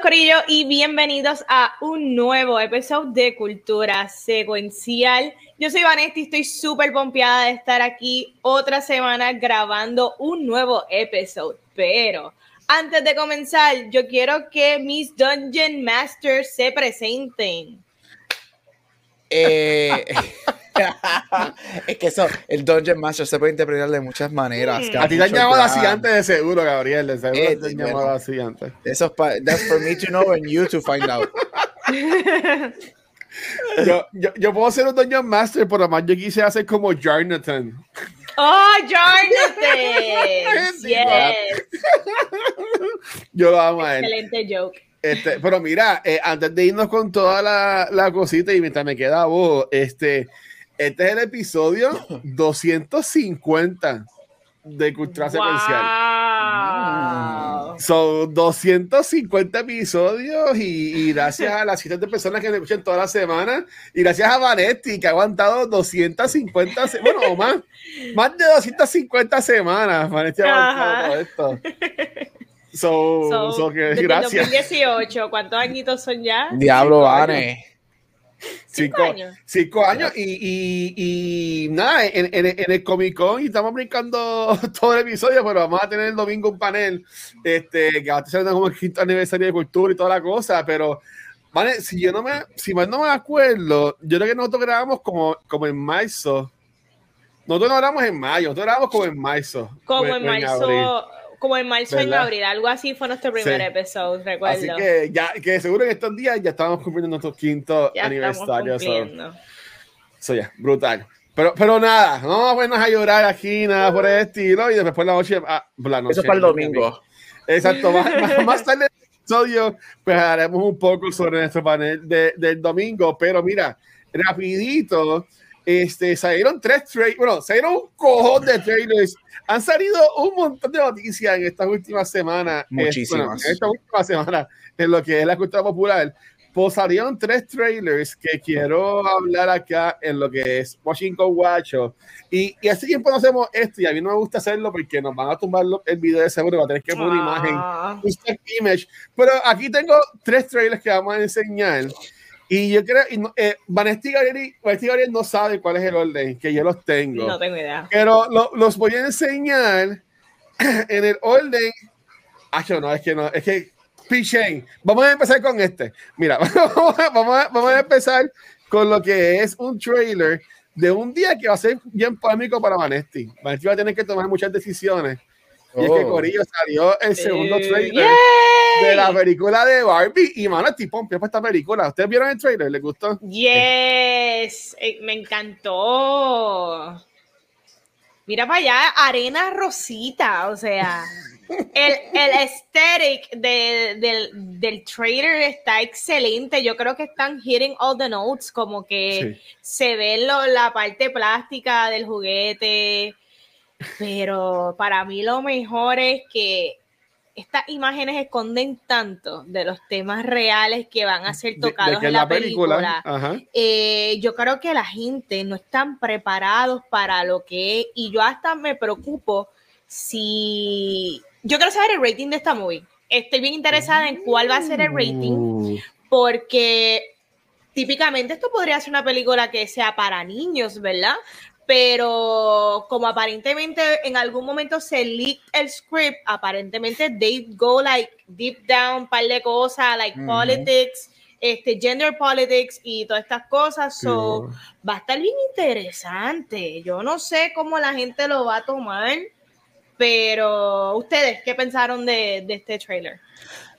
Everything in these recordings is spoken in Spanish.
Corillo y bienvenidos a un nuevo episodio de Cultura Secuencial. Yo soy Vanessa y estoy súper pompeada de estar aquí otra semana grabando un nuevo episodio. Pero antes de comenzar, yo quiero que mis Dungeon Masters se presenten. Eh, es que eso, el Dungeon Master se puede interpretar de muchas maneras. A ti te han llamado así antes de seguro, Gabriel. De seguro Eh, te han bueno. llamado así antes. Eso es pa- that's for me to know and you to find out. Yo, yo, yo puedo ser un Dungeon Master, pero además yo quise hacer como Jarnathan. ¡Oh, Jonathan! Sí, yes. Yo lo amo a él. Excelente joke. Este, pero mira, eh, antes de irnos con toda la, la cosita y mientras me queda voz, este, este es el episodio 250 de Cultura Secuencial. Wow. Son 250 episodios y, y gracias a las cientos de personas que me escuchan toda la semana y gracias a Vanetti que ha aguantado 250, se- bueno, o más, más de 250 semanas. Vanetti ha aguantado todo esto. So, So, so que desde gracias. 2018, ¿cuántos añitos son ya? Diablo, Vane. Cinco Cinco, años. cinco años y, y, y nada, en, en, en el Comic Con y estamos brincando todo el episodio, pero vamos a tener el domingo un panel este, que va a estar como el quinto aniversario de cultura y toda la cosa, pero vale, si yo no me, si mal no me acuerdo, yo creo que nosotros grabamos como, como en marzo. Nosotros no grabamos en mayo, nosotros grabamos como en marzo. Como en o abril. Como en marzo en abril, algo así fue nuestro primer Sí. episodio, recuerdo. Así que ya, que seguro en estos días ya estamos cumpliendo nuestro quinto ya estamos aniversario. so- cumpliendo. Eso ya, brutal. Pero, pero nada, no vamos a ponernos a llorar aquí, nada por el estilo. Y después por la noche. ah, por la noche Eso es para el domingo. Exacto, más, más- más tarde en el episodio, pues haremos un poco sobre nuestro panel de- del domingo. Pero mira, rapidito, este, salieron tres trailers, bueno, salieron un cojón de trailers. Han salido un montón de noticias en estas últimas semanas. eh, Muchísimas. bueno, en esta última semana, en lo que es la cultura popular. Pues salieron tres trailers que quiero hablar acá en lo que es Washington Guacho. Y, y hace tiempo no hacemos esto y a mí no me gusta hacerlo porque nos van a tumbar el video de seguro, va a tener que poner imagen Ah, stock image. Pero aquí tengo tres trailers que vamos a enseñar. Y yo creo, y no- eh, Vanesti Gabriel, Gabriel no sabe cuál es el orden, que yo los tengo. no tengo idea. Pero lo- los voy a enseñar en el orden. Ah, yo no, es que no, es que Pichén. Vamos a empezar con este. Mira, vamos a, vamos a- vamos a empezar con lo que es un trailer de un día que va a ser bien polémico para Vanesti. Vanesti va a tener que tomar muchas decisiones. Y es que Oh. Corillo salió el segundo Eh, trailer yay. de la película de Barbie. Y mano, estoy pompeado para esta película. ¿Ustedes vieron el trailer? ¿Les gustó? Yes, eh, me encantó. Mira para allá, arena rosita, o sea, el, el aesthetic de- del, del trailer está excelente. Yo creo que están hitting all the notes, como que se ve lo- la parte plástica del juguete, pero para mí lo mejor es que estas imágenes esconden tanto de los temas reales que van a ser De- de tocados en la película. Eh, yo creo que la gente no están preparados para lo que es, y yo hasta me preocupo si yo quiero saber el rating de esta movie. Estoy bien interesada en cuál va a ser el rating, Uh, porque típicamente esto podría ser una película que sea para niños, ¿verdad? Pero como aparentemente en algún momento se leaked el script, aparentemente they go like deep down, par de cosas, like politics, este, gender politics y todas estas cosas. So, va a estar bien interesante. Yo no sé cómo la gente lo va a tomar, pero ustedes, ¿qué pensaron de, de este trailer?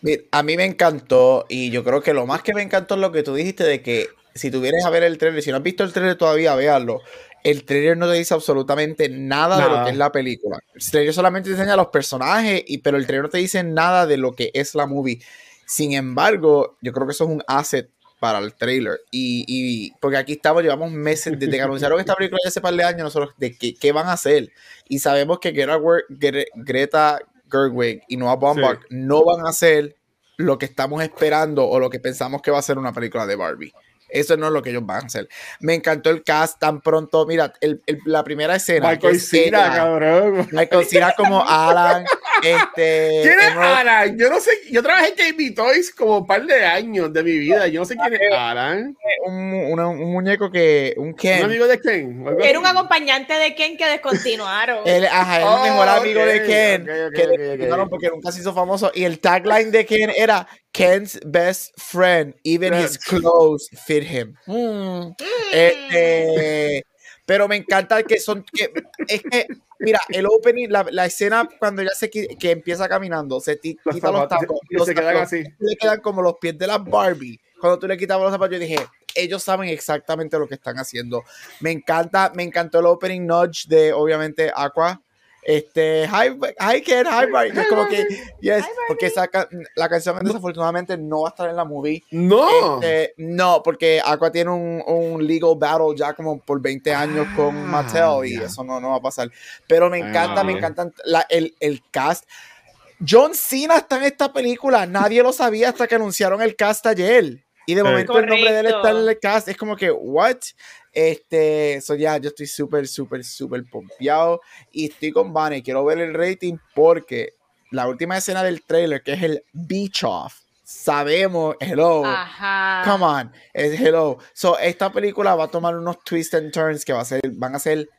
Mira, a mí me encantó y yo creo que lo más que me encantó es lo que tú dijiste de que si tú vienes a ver el trailer, si no has visto el trailer todavía, véanlo. El trailer no te dice absolutamente nada, de lo que es la película. El trailer solamente te enseña los personajes, y, pero el trailer no te dice nada de lo que es la movie. Sin embargo, yo creo que eso es un asset para el trailer. Y, y porque aquí estamos, llevamos meses desde que anunciaron esta película ya hace par de años, nosotros de qué, qué van a hacer. Y sabemos que Greta, Gre- Greta Gerwig y Noah Baumbach no van a hacer lo que estamos esperando o lo que pensamos que va a ser una película de Barbie. Eso no es lo que ellos van a hacer. Me encantó el cast tan pronto. Mira, el- el- la primera escena. Michael es Cera, cabrón. Michael Cera como Alan. Este, ¿Quién es Emerald- Alan? Yo no sé, yo trabajé en Jamie Toys como un par de años de mi vida. Yo no sé quién es Alan. un, una- un muñeco que. Un Ken. ¿Un amigo de Ken? ¿O algo Era un acompañante de Ken que descontinuaron. Él, ajá, es Oh, el mejor amigo de Ken. ok, ok, que porque nunca se hizo famoso. Y el tagline de Ken era Ken's best friend. Even his clothes fit him. Mm. Este, pero me encanta que son. Que, es que, mira, el opening, la, la escena cuando ya se que empieza caminando, se Los quita los zapatos, tacos. y los se quedan tacos, así. le quedan como los pies de las Barbie. Cuando tú le quitabas los zapatos, yo dije, ellos saben exactamente lo que están haciendo. Me encanta, me encantó el opening nudge de, obviamente, Aqua. Este, hi, hi Ken, hi Barbie. Es como que, yes, porque esa la canción desafortunadamente no va a estar en la movie. No. Este, no, porque Aqua tiene un, un legal battle ya como por 20 años con Ah, Mattel y ya. eso no, no va a pasar. Pero me encanta, Ah, me ok. encantan la- el, el cast. John Cena está en esta película. Nadie lo sabía hasta que anunciaron el cast ayer. Y de momento el nombre de él está en Correcto. el cast. Es como que, ¿what? Este, eso ya, yo estoy súper, súper, súper pompeado. Y estoy con Vane. Quiero ver el rating porque la última escena del trailer, que es el beach off, sabemos, hello, Ajá. Come on, es hello. So, esta película va a tomar unos twists and turns que va a ser, van a ser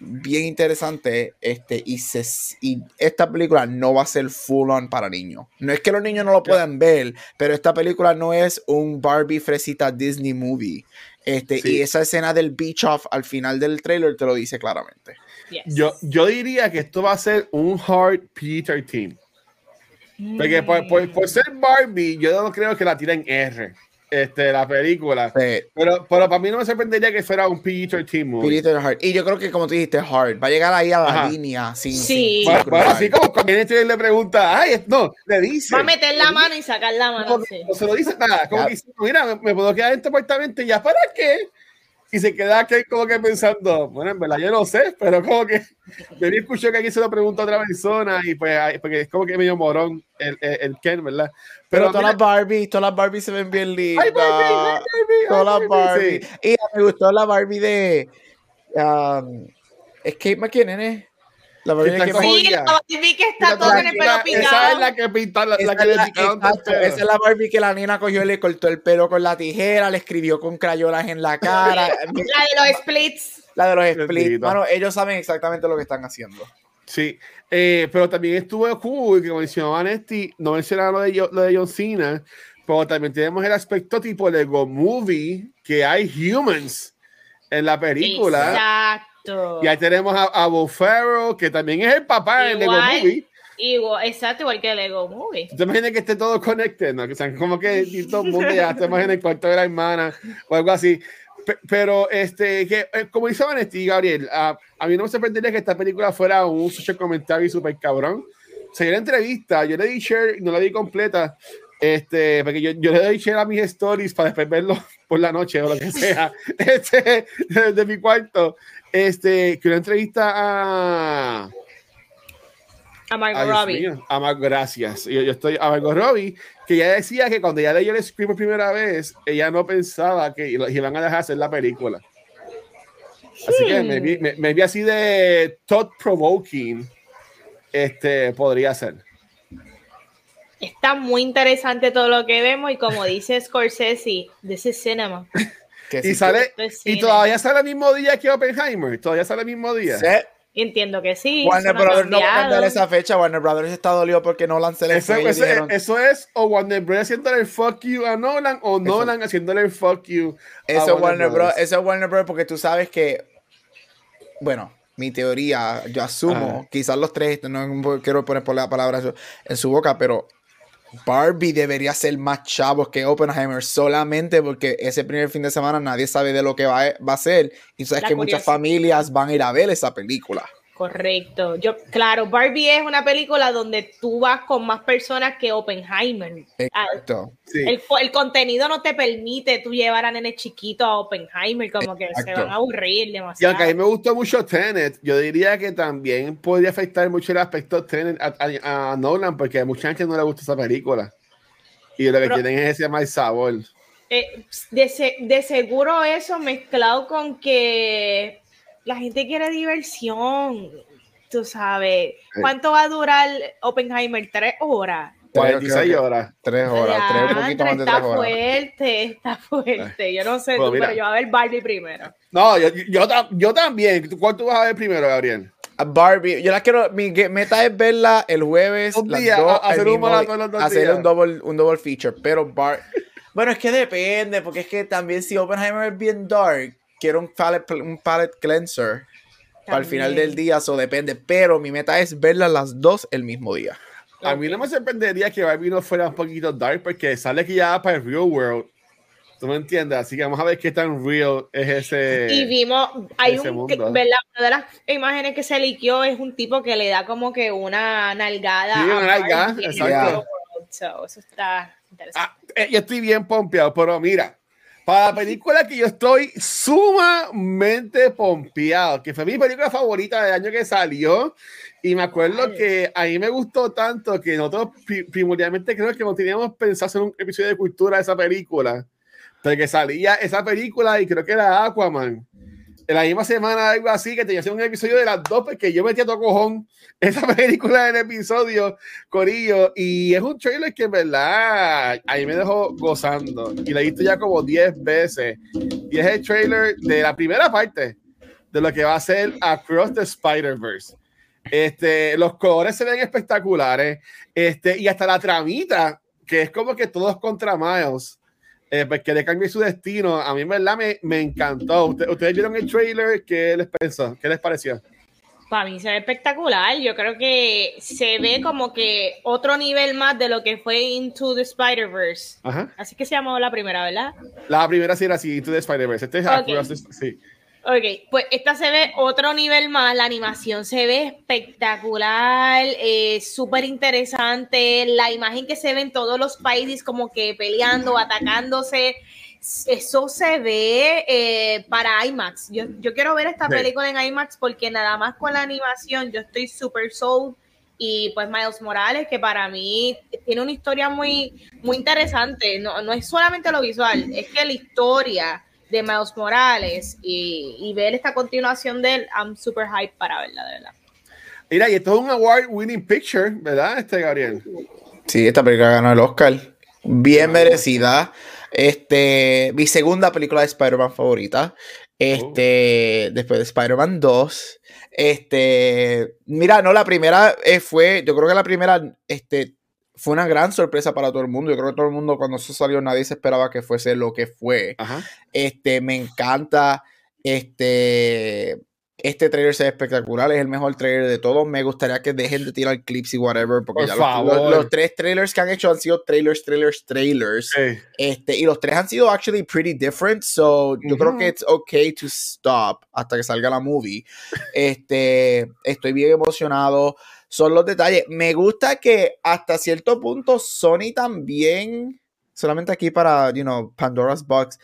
bien interesantes. Este, y, se, y esta película no va a ser full on para niños. No es que los niños no lo puedan ver, pero esta película no es un Barbie fresita Disney movie. Este, Sí. Y esa escena del beach off al final del trailer te lo dice claramente. Yes. Yo, yo diría que esto va a ser un hard Peter Team. Porque por, por- por ser Barbie, yo no creo que la tiren R. Este, la película. Pero, pero para mí no me sorprendería que fuera un Peter Team movie. Peter Hard. Y yo creo que, como tú dijiste, Hard. Va a llegar ahí a la Ajá. línea sin. Sí. sin- Bueno, sin bueno, cruzar. así como cuando viene este y le pregunta, ay, no, le dice. Va a meter la mano y sacar la mano. No, sí. no se lo dice nada. Como Ya. que dice, mira, me, me puedo quedar en este apartamento y ya para qué. Y se queda aquí como que pensando, bueno, en verdad yo no sé, pero como que me escuchó que aquí se lo pregunta a otra persona y pues porque es como que medio morón el, el, el Ken, ¿verdad? Pero, Pero todas las Barbie, todas las Barbie se ven bien lindas. Ay, Barbie, ay, Barbie, ay, todas las Barbie, Barbie. sí. Y me gustó la Barbie de. Um, es Kate McKinnon, ¿eh? La McKinnon. Sí, la Barbie que está Esa todo con el pelo esa es la que pinta, la, la Esa que es le la, picaron esa es la Barbie que la nena cogió y le cortó el pelo con la tijera, le escribió con crayolas en la cara. La de los splits. la de los splits. Bueno, ellos saben exactamente lo que están haciendo. Sí, eh, pero también estuvo cool, que mencionaba Nesti, no mencionaba lo de, lo de John Cena, pero también tenemos el aspecto tipo Lego Movie, que hay humans en la película. Exacto. Y ahí tenemos a, a Ferrell, que también es el papá del Lego. Movie. Igual, exacto, igual que Lego Movie. ¿Tú te imaginas que esté todo conectado? ¿no? Que sean como que todo el mundo ya estemos en el cuarto de la hermana o algo así. Pe- Pero, este, que, eh, como dice Vanesti y Gabriel, a, a mí no me sorprendería que esta película fuera un social comentario súper cabrón. Se dio la entrevista, yo le di share, no la di completa, este, porque yo, yo le doy share a mis stories para después verlo por la noche o lo que sea, este, de, mi cuarto. Este, que una entrevista a, A Margot Robbie. A Mar- gracias. Yo, yo estoy a Margot Robbie, que ya decía que cuando ya leyó el script por primera vez, ella no pensaba que iban a dejar hacer la película. Así que me vi, me, me vi así de thought provoking. Este podría ser. Está muy interesante todo lo que vemos y como dice Scorsese, this is cinema. Que Y sí, sale, es y todavía sale el mismo día que Oppenheimer. Todavía sale el mismo día. se- Entiendo que sí. Warner eso Brothers no va a cambiar esa fecha. Warner Brothers está dolido porque Nolan se le Eso, eso- dijeron, eso es o Warner Bros. haciéndole el fuck you a Nolan o Nolan haciéndole el fuck you a Eso es Warner Bros. Brothers. Eso es Warner Bros. porque tú sabes que, bueno, mi teoría, yo asumo, Ajá. quizás los tres, no quiero poner por la palabra en su boca, pero Barbie debería ser más chavos que Oppenheimer solamente porque ese primer fin de semana nadie sabe de lo que va, a- va a ser y sabes La que muchas familias van a ir a ver esa película. Correcto. Yo, claro, Barbie es una película donde tú vas con más personas que Oppenheimer. Ah, Exacto. Sí. El, el contenido no te permite tú llevar a nene chiquito a Oppenheimer, como que se van a aburrir Y demasiado. aunque a mí me gustó mucho Tenet, yo diría que también podría afectar mucho el aspecto Tenet a, a- a Nolan, porque a mucha gente no le gusta esa película. Y lo que Pero- tienen es ese mal sabor. Eh, de, se- de seguro eso mezclado con que la gente quiere diversión. Tú sabes, ¿cuánto va a durar Oppenheimer? ¿Tres horas? Creo 46 que- horas. Tres horas, tres, un poquito más de está tres horas. fuerte, está fuerte. Yo no sé Pues tú, mira. pero yo voy a ver Barbie primero. No, yo, yo, yo también. ¿Tú- ¿Cuál tú vas a ver primero, Gabriel? A Barbie, yo la quiero, mi meta es verla el jueves, Un las día, dos hacer un mismo dos hacer días. un double, un double feature, pero Bar bueno, es que depende, porque es que también si Oppenheimer es bien dark, quiero un palette, un palette cleanser para el final También. del día, eso depende, pero mi meta es verlas las dos el mismo día. A mí no me sorprendería que Barbie no fuera un poquito dark, porque sale que ya va para el real world. ¿Tú me entiendes? Así que vamos a ver qué tan real es ese. Y vimos, hay un, que- ¿verdad? Una de las imágenes que se liqueó es un tipo que le da como que una nalgada. Sí, una nalgada, exacto. So, eso está interesante. Ah, eh, yo estoy bien pompeado, pero mira, para la película que yo estoy sumamente pompeado, que fue mi película favorita del año que salió, y me acuerdo que a mí me gustó tanto que nosotros pri- primordialmente creo que no teníamos pensado hacer un episodio de cultura de esa película, porque salía esa película y creo que era Aquaman. En la misma semana, algo así, que tenía un episodio de las dos, porque yo metía todo cojón esa película en el episodio, Corillo, y es un trailer que en verdad ahí me dejó gozando, y lo he visto ya como 10 veces, y es el trailer de la primera parte de lo que va a ser Across the Spider-Verse. Este, los colores se ven espectaculares, este, y hasta la tramita, que es como que todos contra Miles, eh, pues que le cambie su destino. A mí, en verdad, me, me encantó. Usted- ¿Ustedes vieron el trailer? ¿Qué les pensó? ¿Qué les pareció? Para mí se ve espectacular. Yo creo que se ve como que otro nivel más de lo que fue Into the Spider-Verse. Así que se llamó la primera, ¿verdad? La primera sí era así, Into the Spider-Verse. Este es Ok. Across the- sí. Ok, pues esta se ve otro nivel más, la animación se ve espectacular, eh, súper interesante, la imagen que se ve en todos los países como que peleando, atacándose, eso se ve eh, para IMAX. Yo, yo quiero ver esta Sí. película en IMAX porque nada más con la animación yo estoy súper sold y pues Miles Morales que para mí tiene una historia muy, muy interesante, no, no es solamente lo visual, es que la historia de Miles Morales y, y ver esta continuación de él, I'm super hype para verla, de verdad. Mira, y esto es un award winning picture, ¿verdad, este Gabriel? Sí, esta película ganó el Oscar. Bien merecida. Este, mi segunda película de Spider-Man favorita. Este, después de Spider-Man 2. Este, mira, no, la primera eh, fue, yo creo que la primera, este, fue una gran sorpresa para todo el mundo. Yo creo que todo el mundo cuando eso salió nadie se esperaba que fuese lo que fue. Ajá. Este, me encanta. Este, este trailer se ve espectacular. Es el mejor trailer de todos. Me gustaría que dejen de tirar clips y whatever. Porque Por ya los- favor. Los, los tres trailers que han hecho han sido trailers, trailers, trailers. Sí. Este, y los tres han sido actually pretty different. So, yo creo Ujú. que it's okay to stop hasta que salga la movie. Este, estoy bien emocionado. Son los detalles. Me gusta que hasta cierto punto Sony también, solamente aquí para, you know, Pandora's Box,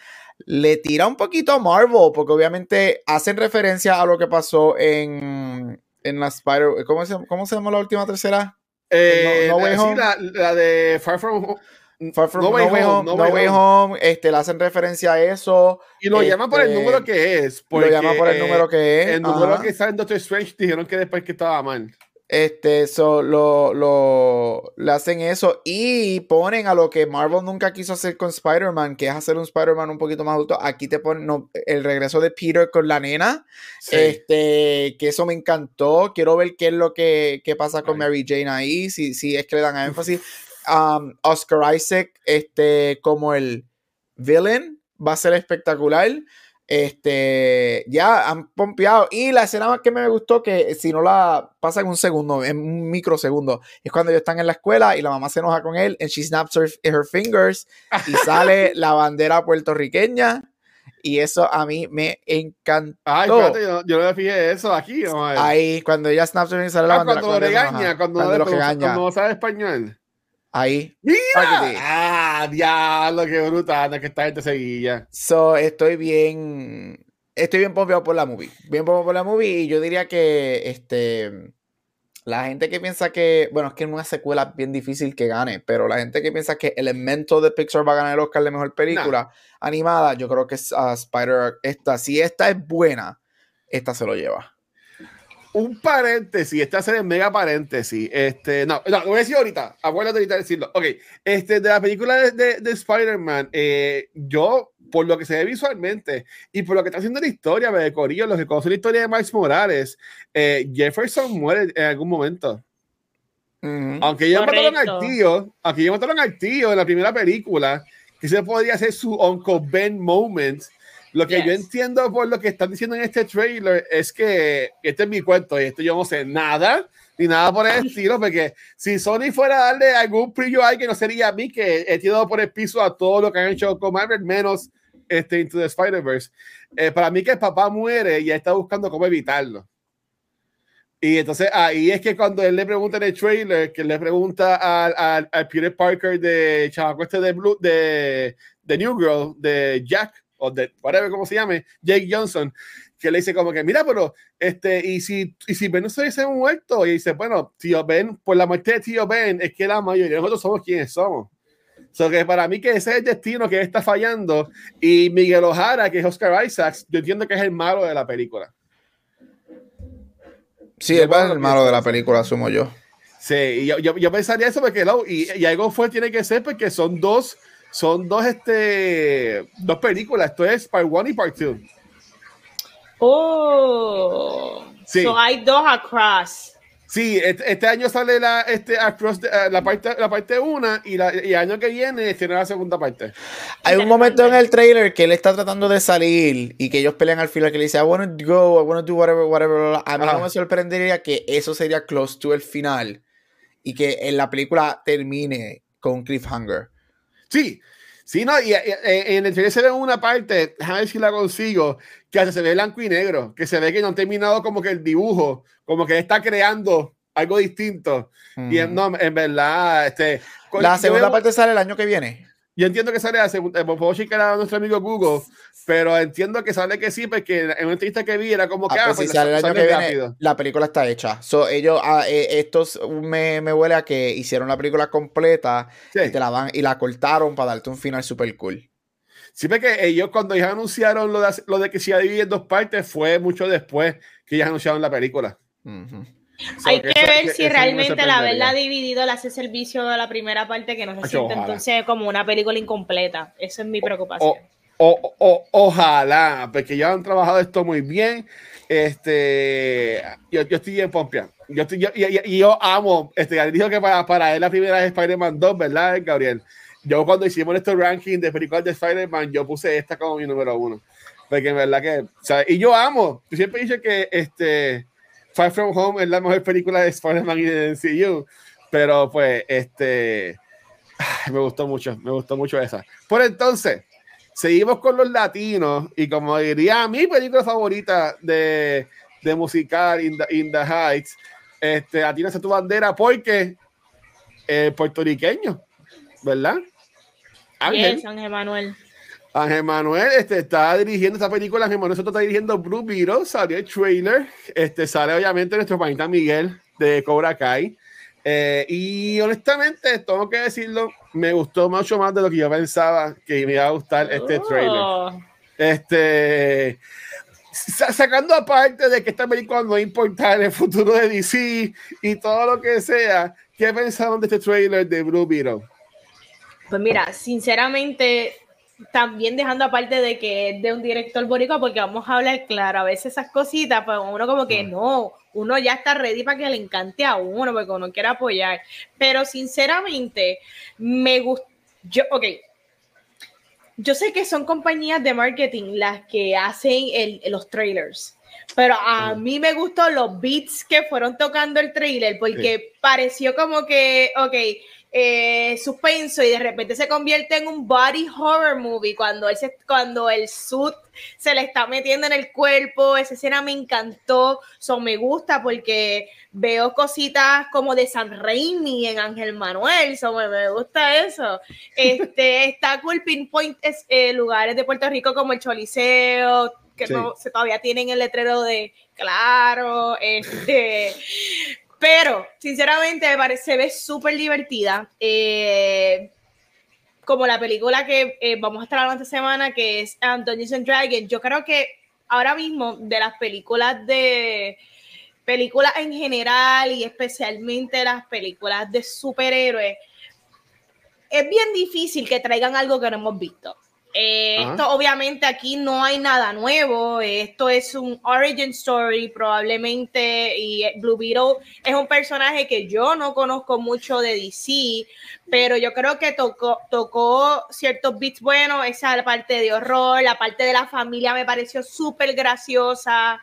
le tira un poquito a Marvel, porque obviamente hacen referencia a lo que pasó en, en la Spider. ¿Cómo se, ¿Cómo se llama la última tercera? Eh, No- No Way Home. La, la de Far From Home. Far From No Way Home, No Way Home, este, le hacen referencia a eso. Y lo llaman por el Este, número que es. Lo llaman por el eh, número que es. El número ajá. que sale en Doctor Strange dijeron que después que estaba mal. Este, so, lo, lo, le hacen eso y ponen a lo que Marvel nunca quiso hacer con Spider-Man, que es hacer un Spider-Man un poquito más adulto. Aquí te ponen no, el regreso de Peter con la nena. Sí. Este, que eso me encantó. Quiero ver qué es lo que, qué pasa con Ay. Mary Jane ahí, si, si es que le dan énfasis. Um, Oscar Isaac, este, como el villain, va a ser espectacular. Este, ya han pompeado. Y la escena más que me gustó, que si no la pasa en un segundo, en un microsegundo, es cuando ellos están en la escuela y la mamá se enoja con él, and she snaps her, her fingers y sale la bandera puertorriqueña. Y eso a mí me encantó. Ay, espérate, yo, yo no me fijé eso aquí. Ahí, cuando ella Snapchat y sale la Ah, bandera. cuando lo con eso, regaña, cuando, cuando no, lo cuando- regaña. cuando no sabe español. Ahí. ¡Mira! Ah, diablo, qué brutal, que esta gente seguía. So, estoy bien. Estoy bien pompeado por la movie. Bien pompeado por la movie. Y yo diría que este. La gente que piensa que. Bueno, es que en una secuela es bien difícil que gane. Pero la gente que piensa que Elemento de Pixar va a ganar el Oscar de mejor película animada, yo creo que es ah, Spider. Esta. Si esta es buena, esta se lo lleva. Un paréntesis, esta serie es mega paréntesis. Este, no, no, lo voy a decir ahorita. Acuérdate ahorita de decirlo. Ok, este, de la película de, de, de Spider-Man, eh, yo, por lo que se ve visualmente y por lo que está haciendo la historia, de Corillo, los que conocen la historia de Miles Morales, eh, Jefferson muere en algún momento. Ujú. Aunque ellos mataron al Correcto. tío, aunque ellos mataron al tío en la primera película, que se podría hacer su Uncle Ben moment. Lo que yo entiendo por lo que están diciendo en este trailer es que este es mi cuento y esto yo no sé nada ni nada por el estilo, porque si Sony fuera a darle algún brillo ahí que no sería a mí, que he tirado por el piso a todo lo que han hecho con Marvel, menos este Into the Spider-Verse. Eh, para mí que el papá muere y está buscando cómo evitarlo. Y entonces ahí es que cuando él le pregunta en el trailer, que le pregunta al, al, al Peter Parker de chavaco este de, Blue, de, de New Girl, de Jack, o de whatever, como se llame, Jake Johnson, que le dice como que, mira, pero, este, y si, y si Ben no se hubiese muerto, y dice, bueno, tío Ben, por la muerte de tío Ben, es que la mayoría de nosotros somos quienes somos. So que para mí que ese es el destino que está fallando, y Miguel Ojara, que es Oscar Isaacs, yo entiendo que es el malo de la película. Sí, él va el malo de la película, asumo yo. Sí, yo, yo, yo pensaría eso porque lo, y, y algo fue tiene que ser porque son dos, son dos, este, dos películas. Esto es Part 1 y Part 2. Oh. Sí. So hay dos across. Sí, este, este año sale la, este, Across the- eh, la parte, la parte 1 y, la, y el año que viene tiene la segunda parte. Hay un momento en el trailer que él está tratando de salir y que ellos pelean al final que le dice I wanna go, I wanna do whatever, whatever. bla, bla". A mí Ajá. no me sorprendería que eso sería close to el final y que en la película termine con un cliffhanger. Sí, sí, no, y, y- y- en el trailer se ve una parte, déjame ver si la consigo, que hasta se ve blanco y negro, que se ve que no han terminado como que el dibujo, como que está creando algo distinto. Y en, no, en verdad, este. Mm. La segunda veo- parte sale el año que viene. Yo entiendo que sale segunda, eh, puedo checar a nuestro amigo Google, pero entiendo que sale que sí, porque en una entrevista que vi era como Ah, que ah, pues pues si sale el año que viene, la película está hecha. So, ellos, ah, eh, estos me, me huele a que hicieron la película completa Sí. y, te la van, y la cortaron para darte un final super cool. Sí, porque ellos cuando ellos anunciaron lo de, lo de que se iba a dividir en dos partes fue mucho después que ellos anunciaron la película. Ujú. So, Hay que eso- ver que- si eso me realmente la sorprendería. haberla dividido le hace servicio de la primera parte que no se siente entonces como una película incompleta. Esa es mi preocupación. O, o- o- ojalá, porque ellos han trabajado esto muy bien. Este, yo, yo estoy bien pompia. Yo estoy, yo, y, y- y yo amo, este, Gabriel dijo que para, para él la primera es Spider-Man 2, ¿verdad, Gabriel? Yo cuando hicimos este ranking de películas de Spider-Man, yo puse esta como mi número uno. Porque en verdad que, y yo amo, yo siempre he dicho que este, Far From Home es la mejor película de Spider-Man y de MCU, pero pues, este, me gustó mucho, me gustó mucho esa. Por entonces, seguimos con los latinos y como diría mi película favorita de, de musical in the, in the Heights, este, a tu bandera porque eh, puertorriqueño, ¿verdad? Ángel, Yes, Ángel Manuel. Ángel Manuel este, está dirigiendo esta película, Ángel Manuel Soto está dirigiendo Blue Beetle, salió el trailer, este, sale obviamente nuestro panita Miguel de Cobra Kai. Eh, y honestamente, tengo que decirlo, me gustó mucho más de lo que yo pensaba que me iba a gustar este trailer. Oh. Este, sa- sacando aparte de que esta película no importa en el futuro de DC y todo lo que sea, ¿qué pensaron de este trailer de Blue Beetle? Pues mira, sinceramente, también dejando aparte de que es de un director boricua, porque vamos a hablar claro, a veces esas cositas, pues uno como que no, uno ya está ready para que le encante a uno, porque uno quiere apoyar. Pero sinceramente, me gusta, yo, ok, yo sé que son compañías de marketing las que hacen el- los trailers. Pero a mí me gustó los beats que fueron tocando el trailer porque pareció como que, ok, eh, suspenso y de repente se convierte en un body horror movie cuando, él se, cuando el suit se le está metiendo en el cuerpo. Esa escena me encantó, so, me gusta porque veo cositas como de San Raimi en Ángel Manuel, so, me, gusta eso. Este, está cool pinpoint es, eh, lugares de Puerto Rico como el Choliseo, que no, se todavía tienen el letrero de claro, este, pero, sinceramente, se ve súper divertida. Eh, como la película que eh, vamos a estar hablando esta semana, que es um, Dungeons and Dragons. Yo creo que ahora mismo, de las películas de películas en general y especialmente las películas de superhéroes, es bien difícil que traigan algo que no hemos visto. Eh, esto obviamente aquí no hay nada nuevo, esto es un origin story probablemente y Blue Beetle es un personaje que yo no conozco mucho de DC, pero yo creo que tocó, tocó ciertos beats buenos, esa parte de horror, la parte de la familia me pareció súper graciosa,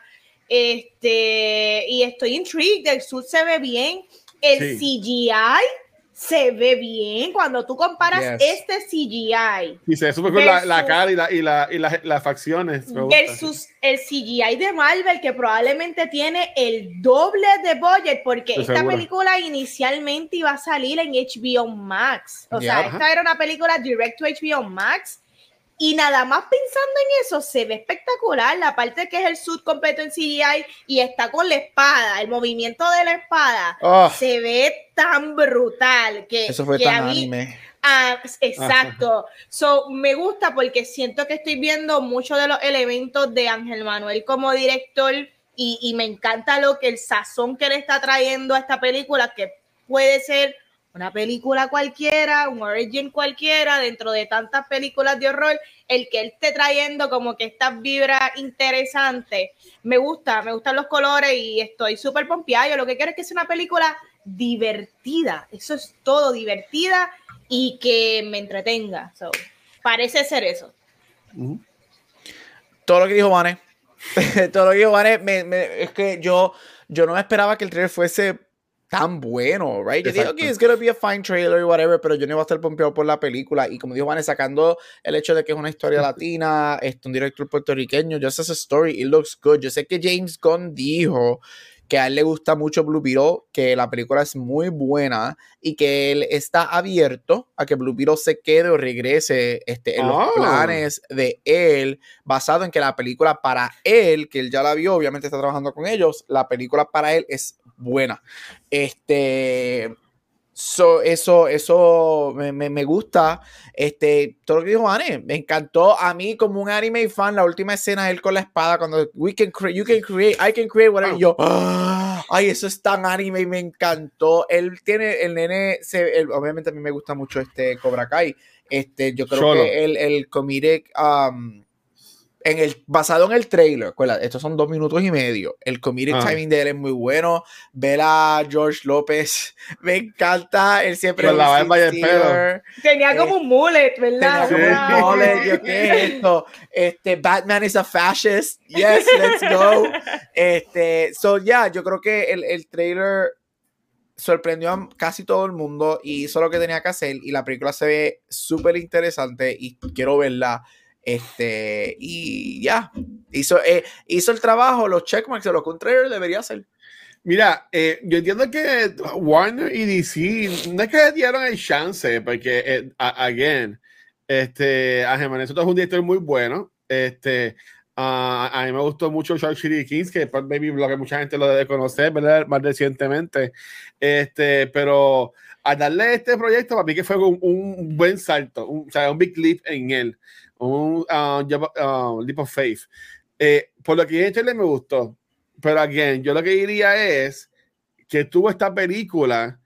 este, y estoy intrigued, el sur se ve bien, el CGI se ve bien cuando tú comparas este CGI. Y se sube con la, cara y, la, y, la, y las facciones. Versus el CGI de Marvel, que probablemente tiene el doble de budget, porque esta película inicialmente iba a salir en HBO Max. O sea, esta era una película direct to HBO Max y nada más pensando en eso, se ve espectacular. La parte que es el suit completo en CGI y está con la espada, el movimiento de la espada, oh. se ve tan brutal que. Eso fue tan anime. Ah, exacto. So, me gusta porque siento que estoy viendo muchos de los elementos de Ángel Manuel como director y, y me encanta lo que el sazón que le está trayendo a esta película, que puede ser una película cualquiera, un origin cualquiera, dentro de tantas películas de horror, el que él esté trayendo como que esta vibra interesante, me gusta, me gustan los colores y estoy súper pompeada. Yo lo que quiero es que sea una película divertida, eso es todo, divertida y que me entretenga. parece ser eso. Todo lo que dijo Vane, todo lo que dijo Vane, es que yo, yo no esperaba que el trailer fuese tan bueno, right? Yo digo, que es gonna be a fine trailer or whatever, pero yo no iba a estar pompeado por la película. Y como dijo Vanessa, sacando el hecho de que es una historia latina, es un director puertorriqueño, just as a story, it looks good. Yo sé que James Gunn dijo que a él le gusta mucho Blue Beetle, que la película es muy buena y que él está abierto a que Blue Beetle se quede o regrese este, en los oh. planes de él, basado en que la película para él, que él ya la vio, obviamente está trabajando con ellos, la película para él es buena. Este, eso, eso me, me, gusta. Este, todo lo que dijo Anne, me encantó a mí como un anime fan. La última escena él con la espada, cuando we can create, you can create, I can create whatever. yo, ah, ay, eso es tan anime y me encantó. Él tiene, el nene, se, obviamente a mí me gusta mucho este Cobra Kai. Este, yo creo que el, el comedic, um, en el, basado en el trailer, estos son dos minutos y medio. El comedic ah. timing de él es muy bueno. Ver a George López, me encanta. Él siempre. la Tenía eh, como un mullet, ¿verdad? Tenía como un mullet. Yo, ¿qué es esto? Este, Batman is a fascist. Yes, let's go. Este, so, ya, yo creo que el, el trailer sorprendió a casi todo el mundo y hizo lo que tenía que hacer. Y la película se ve súper interesante y quiero verla este, y ya, hizo, eh, hizo el trabajo, los checkmarks de los contrarios debería hacer. Mira, eh, yo entiendo que Warner y DC no es que dieron el chance, porque, eh, again, este, Ángel es un director muy bueno. Este, a mí me gustó mucho Shark City Kings, que Baby Blog, mucha gente lo debe conocer, ¿verdad? Más recientemente. Este, pero a darle este proyecto, para mí que fue un, un buen salto, un, o sea, un big leap en él un uh, leap of faith. Eh, por lo que le me gustó, pero again, yo lo que diría es que tuvo esta película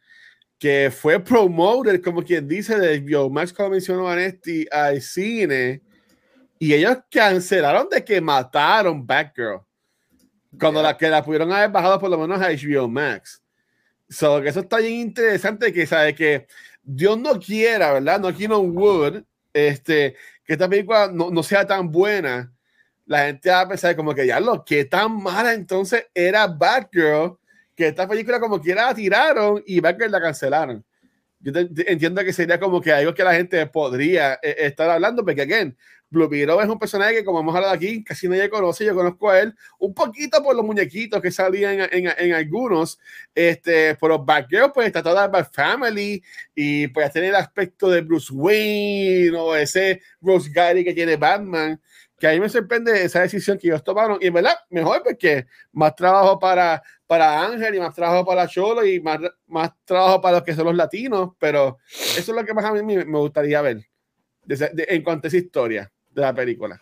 que fue promoted, como quien dice, de Biomax, como mencionó Vanesti, al cine, y ellos cancelaron de que mataron Batgirl. Cuando la que la pudieron haber bajado por lo menos a HBO Max. So, que eso está bien interesante que sabe que Dios no quiera, ¿verdad? No quiero un wood, este, que esta película no, no, sea tan buena, la gente va a pensar como que ya lo que tan mala entonces era Batgirl, que esta película como quiera la tiraron y Batgirl la cancelaron. yo entiendo que sería como que algo que la gente podría eh, estar hablando, porque again, Blue Beetle es un personaje que, como hemos hablado aquí, casi nadie conoce. Yo conozco a él un poquito por los muñequitos que salían en, en, en algunos. Este, pero Batgirl, pues está toda Bat Family y pues tiene el aspecto de Bruce Wayne o ese Rose Gary que tiene Batman. Que a mí me sorprende esa decisión que ellos tomaron. Y en verdad, mejor porque más trabajo para, para Ángel y más trabajo para Cholo y más, más trabajo para los que son los latinos. Pero eso es lo que más a mí me gustaría ver en cuanto a esa historia de la película.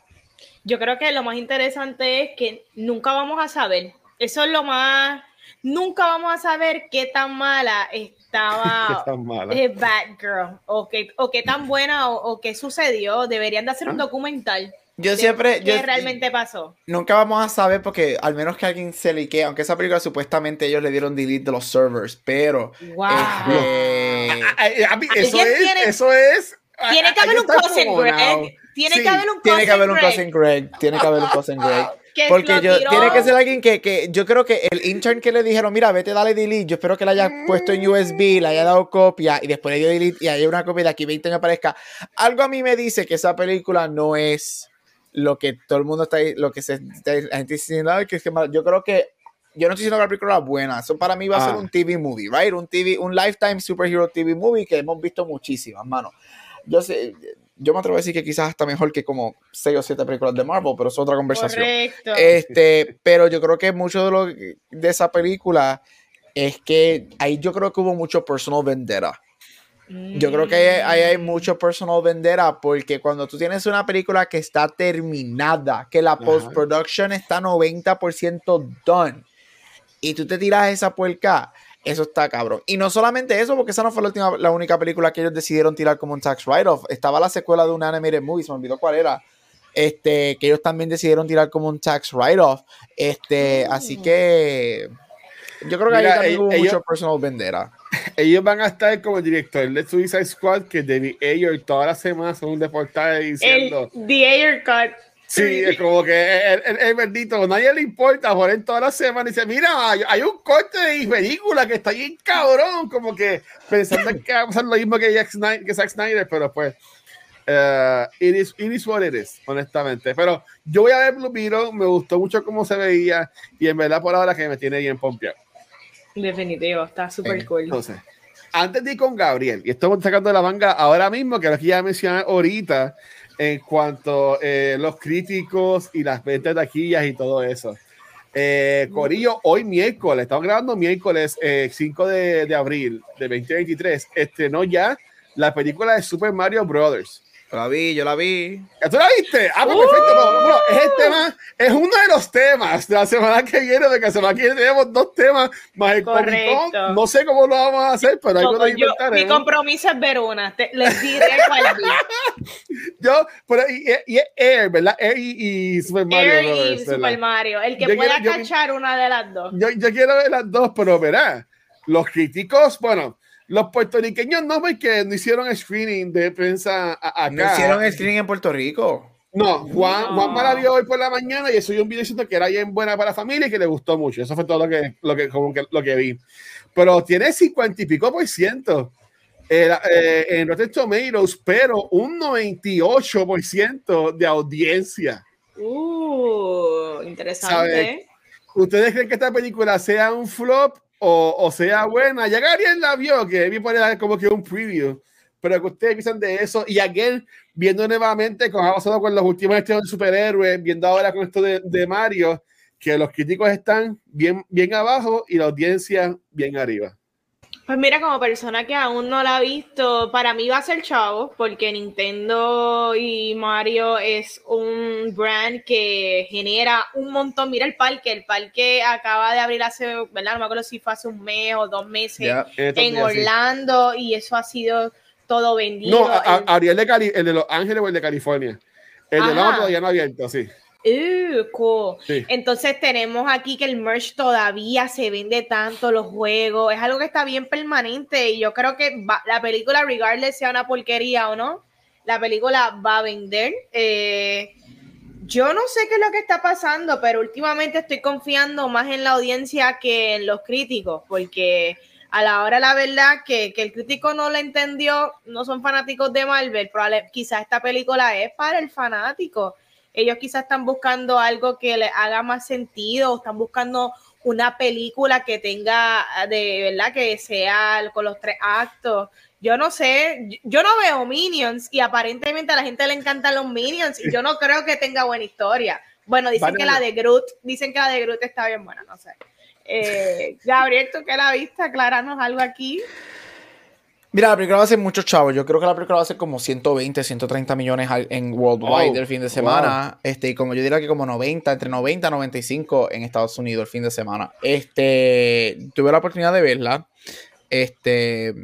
Yo creo que lo más interesante es que nunca vamos a saber. Eso es lo más. Nunca vamos a saber qué tan mala estaba ¿Qué Batgirl o qué, o qué tan buena o, qué sucedió. Deberían de hacer un ah. documental. Yo siempre. ¿Qué realmente pasó? Nunca vamos a saber porque al menos que alguien se liquee, aunque esa película supuestamente ellos le dieron delete de los servers, pero. ¡Wow! eso, es, eso es tiene que haber un cousin Greg. Tiene que haber un Tiene que haber un cousin Greg. Tiene que haber un cousin Greg. Porque yo, tiene que ser alguien que, que, yo creo que el intern que le dijeron, mira, vete, dale delete, yo espero que la haya puesto en USB, le haya dado copia y después le dio delete y haya una copia de aquí 20 años aparezca. Algo a mí me dice que esa película no es lo que todo el mundo está, lo que se, la gente diciendo, que es que yo creo que yo no estoy diciendo que la película es buena, eso para mí va a ser ah. un TV movie, right? Un TV, un Lifetime Superhero TV movie que hemos visto muchísimas, mano yo sé, yo me atrevo a decir que quizás está mejor que como 6 o 7 películas de Marvel, pero es otra conversación. Correcto. Este, pero yo creo que mucho de lo de esa película es que ahí yo creo que hubo mucho personal vendetta. Yo creo que ahí, hay mucho personal vendetta porque cuando tú tienes una película que está terminada, que la post-production está 90% done, y tú te tiras esa puerca, eso está cabrón. Y no solamente eso, porque esa no fue la, última, la única película que ellos decidieron tirar como un tax write-off. Estaba la secuela de un animated movie, se me olvidó cuál era. Este, que ellos también decidieron tirar como un tax write-off. Este, así que yo creo que ahí también hubo mucho personal vendera. Ellos van a estar como el director de Suicide Squad, que David Ayer todas las semanas son un deportaje diciendo. El, the Ayer Cut. Sí, es como que el, bendito, nadie le importa, por en toda la semana dice, mira, hay, un corte de película que está bien cabrón, como que pensando que va a pasar lo mismo que, Jack Snyder, que Zack Snyder, pero pues, uh, it, is, it is what it is, honestamente. Pero yo voy a ver Blue Beetle, me gustó mucho cómo se veía, y en verdad por ahora que me tiene bien pompeado. Definitivo, está súper cool. Entonces, antes de ir con Gabriel, y estamos sacando de la manga ahora mismo, que lo que ya mencioné ahorita, en cuanto a eh, los críticos y las ventas de taquillas y todo eso. Eh, Corillo, hoy miércoles, estamos grabando miércoles 5 eh, de, abril de 2023, estrenó ya la película de Super Mario Brothers. La vi, yo la vi. ¿Tú la viste? Ah, pues perfecto. es el tema, es uno de los temas de la semana que viene, de que la semana que viene tenemos dos temas más el Correcto. No sé cómo lo vamos a hacer, pero hay que intentar. Mi compromiso es ver una. les diré cuál Yo, pero y, y, Air, ¿verdad? Air y, Super Mario. Air y Super Mario. El que pueda cachar una de las dos. Yo, yo quiero ver las dos, pero verá, los críticos, bueno los puertorriqueños no ven que no hicieron screening de prensa acá. ¿No hicieron screening en Puerto Rico? No, Juan, Juan me la vio hoy por la mañana y subió un video diciendo que era bien buena para la familia y que le gustó mucho. Eso fue todo lo que, lo que, como que, lo que vi. Pero tiene 50 y pico por ciento eh, eh, en Rotten Tomatoes, pero un 98 por ciento de audiencia. Uh, interesante. ¿Ustedes creen que esta película sea un flop? O, sea buena. Ya Gabriel la vio, que vi poner como que un preview. Pero que ustedes piensan de eso. Y again, viendo nuevamente, como ha con los últimos estrenos de superhéroes, viendo ahora con esto de, de, Mario, que los críticos están bien, bien abajo y la audiencia bien arriba. Pues mira, como persona que aún no la ha visto, para mí va a ser chavo, porque Nintendo y Mario es un brand que genera un montón. Mira el parque, el parque acaba de abrir hace, ¿verdad? No me acuerdo si fue hace un mes o dos meses en Orlando y eso ha sido todo vendido. No, Ariel de Cali, el de Los Ángeles o el de California. El de Orlando todavía no ha abierto, sí. Uh, Entonces tenemos aquí que el merch todavía se vende tanto, los juegos, es algo que está bien permanente y yo creo que la película, regardless sea una porquería o no, la película va a vender. Eh, yo no sé qué es lo que está pasando, pero últimamente estoy confiando más en la audiencia que en los críticos, porque a la hora, la verdad, que, que el crítico no lo entendió, no son fanáticos de Marvel, probablemente quizás esta película es para el fanático. Ellos quizás están buscando algo que les haga más sentido, o están buscando una película que tenga, de verdad, que sea con los tres actos. Yo no sé, yo no veo Minions y aparentemente a la gente le encantan los Minions y yo no creo que tenga buena historia. Bueno, dicen que la de Groot, dicen que la de Groot está bien buena, no sé. Eh, Gabriel, tú que la viste, acláranos algo aquí. Mira, la película va a ser mucho chavos. Yo creo que la película va a ser como 120, 130 millones en worldwide oh, el fin de semana. Este, y como yo diría que como 90, entre 90 y 95 en Estados Unidos el fin de semana. Este, tuve la oportunidad de verla. Este.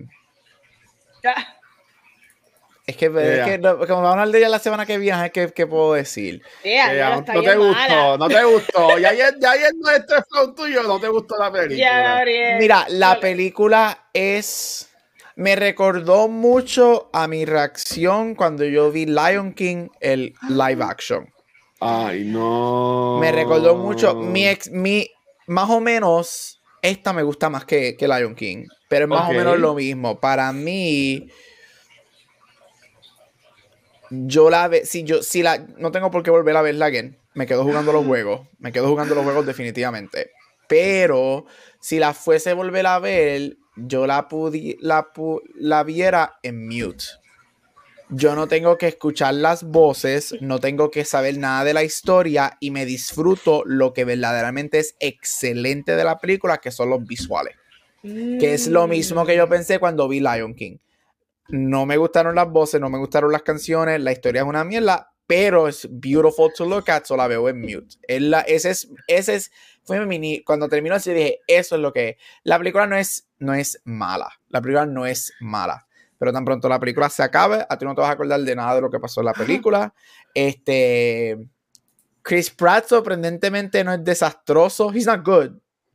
Es que, es que como vamos a hablar de ella la semana que viene, ¿qué, qué puedo decir? no te gustó, no te gustó. Ya ayer, ya ayer no es flow tuyo, no te gustó la película. Mira, la película es. Me recordó mucho a mi reacción cuando yo vi Lion King, el live action. Ay, no. Me recordó mucho. Mi ex, mi, más o menos, esta me gusta más que, que Lion King. Pero es más o menos lo mismo. Para mí yo la ve, si yo, si la, no tengo por qué volver a verla again. Me quedo jugando los juegos. Me quedo jugando los juegos definitivamente. Pero si la fuese volver a ver, yo la, pudi, la, la viera en mute. Yo no tengo que escuchar las voces, no tengo que saber nada de la historia y me disfruto lo que verdaderamente es excelente de la película, que son los visuales. Que es lo mismo que yo pensé cuando vi Lion King no me gustaron las voces, no me gustaron las canciones, la historia es una mierda, pero es beautiful to look at, so la veo en mute. la, ese es, ese es, fue mi mini, cuando terminó así dije, eso es lo que es. La película no es, no es mala, la película no es mala, pero tan pronto la película se acabe, a ti no te vas a acordar de nada de lo que pasó en la película. Este, Chris Pratt sorprendentemente no es desastroso, he's not good,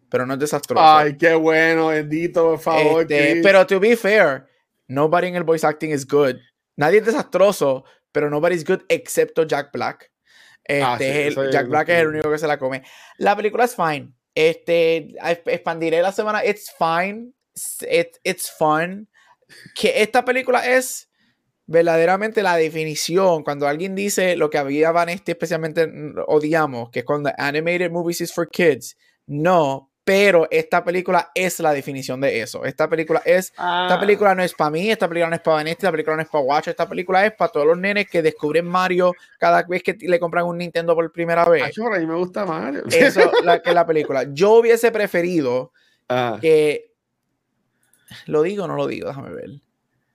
pero no es desastroso. Ay, qué bueno, bendito, por favor. Este, pero to be fair, Nobody en el voice acting is good. Nadie es desastroso, pero nobody is good excepto Jack Black. Ah, este, Jack Black es el único que se la come. La película es fine. Este, expandiré la semana. It's fine. it's fun. Que esta película es verdaderamente la definición. Cuando alguien dice lo que había Vanesti especialmente odiamos, que es cuando animated movies is for kids. No, pero esta película es la definición de eso. Esta película es, esta ah. película no es para mí, esta película no es para Vanessa, esta película no es para Watch, esta película es para todos los nenes que descubren Mario cada vez que le compran un Nintendo por primera vez. a mí me gusta Mario. Eso la, que es la película. Yo hubiese preferido ah. que, lo digo o no lo digo, déjame ver.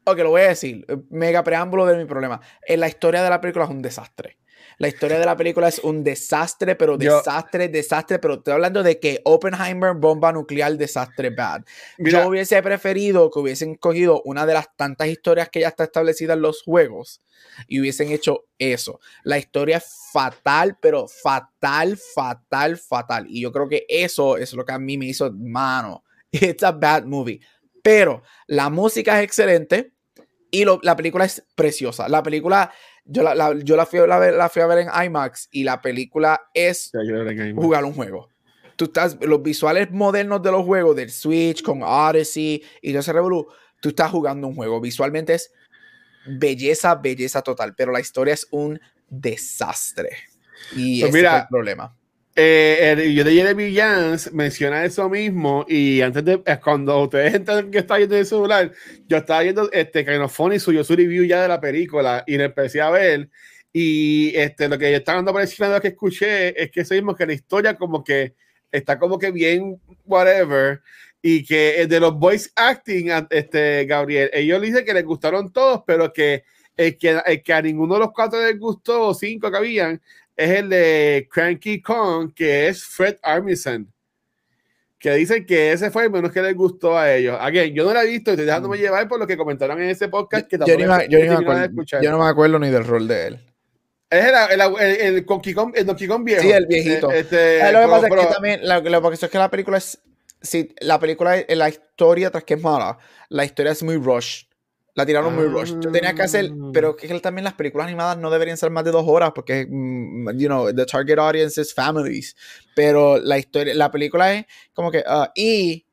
Ok, lo voy a decir. Mega preámbulo de mi problema. En la historia de la película es un desastre. La historia de la película es un desastre, pero desastre, desastre, pero estoy hablando de que Oppenheimer, bomba nuclear, desastre bad. Yo hubiese preferido que hubiesen cogido una de las tantas historias que ya está establecida en los juegos y hubiesen hecho eso. La historia es fatal, pero fatal, fatal, fatal. Y yo creo que eso es lo que a mí me hizo, mano, it's a bad movie. Pero la música es excelente y la película es preciosa. La película yo la, yo la, fui, a ver, la fui a ver en IMAX y la película es jugar un juego. Tú estás, los visuales modernos de los juegos, del Switch con Odyssey y ese Revolu, tú estás jugando un juego. Visualmente es belleza, belleza total, pero la historia es un desastre. Y pues ese es el problema. Eh, el yo de Jeremy Jans menciona eso mismo y antes de cuando ustedes entran que está viendo el celular, yo estaba viendo este Kinofony suyo su review ya de la película y le empecé a ver y este lo que yo estaba dando por que escuché es que eso mismo que la historia como que está como que bien whatever y que de los voice acting este Gabriel ellos dicen que les gustaron todos pero que el que, el que a ninguno de los cuatro les gustó o cinco que habían es el de Cranky Kong, que es Fred Armisen. Que dicen que ese fue el menos que les gustó a ellos. Again, yo no la he visto, estoy dejándome mm. llevar por lo que comentaron en ese podcast. Que yo, yo, no me acuerdo ni del rol de él. Es el, el, el, el, Kong, el Donkey Kong viejo. Sí, el viejito. Este, lo que pasa es que también, lo, lo, que es que la película es, sí, la película, la historia, tras que es mala, la historia es muy rush. La tiraron muy rush. Yo tenía que hacer, ah. pero que también las películas animadas no deberían ser más de dos horas porque, mm, you know, the target audience is families. Pero la historia, la película es como que, uh, y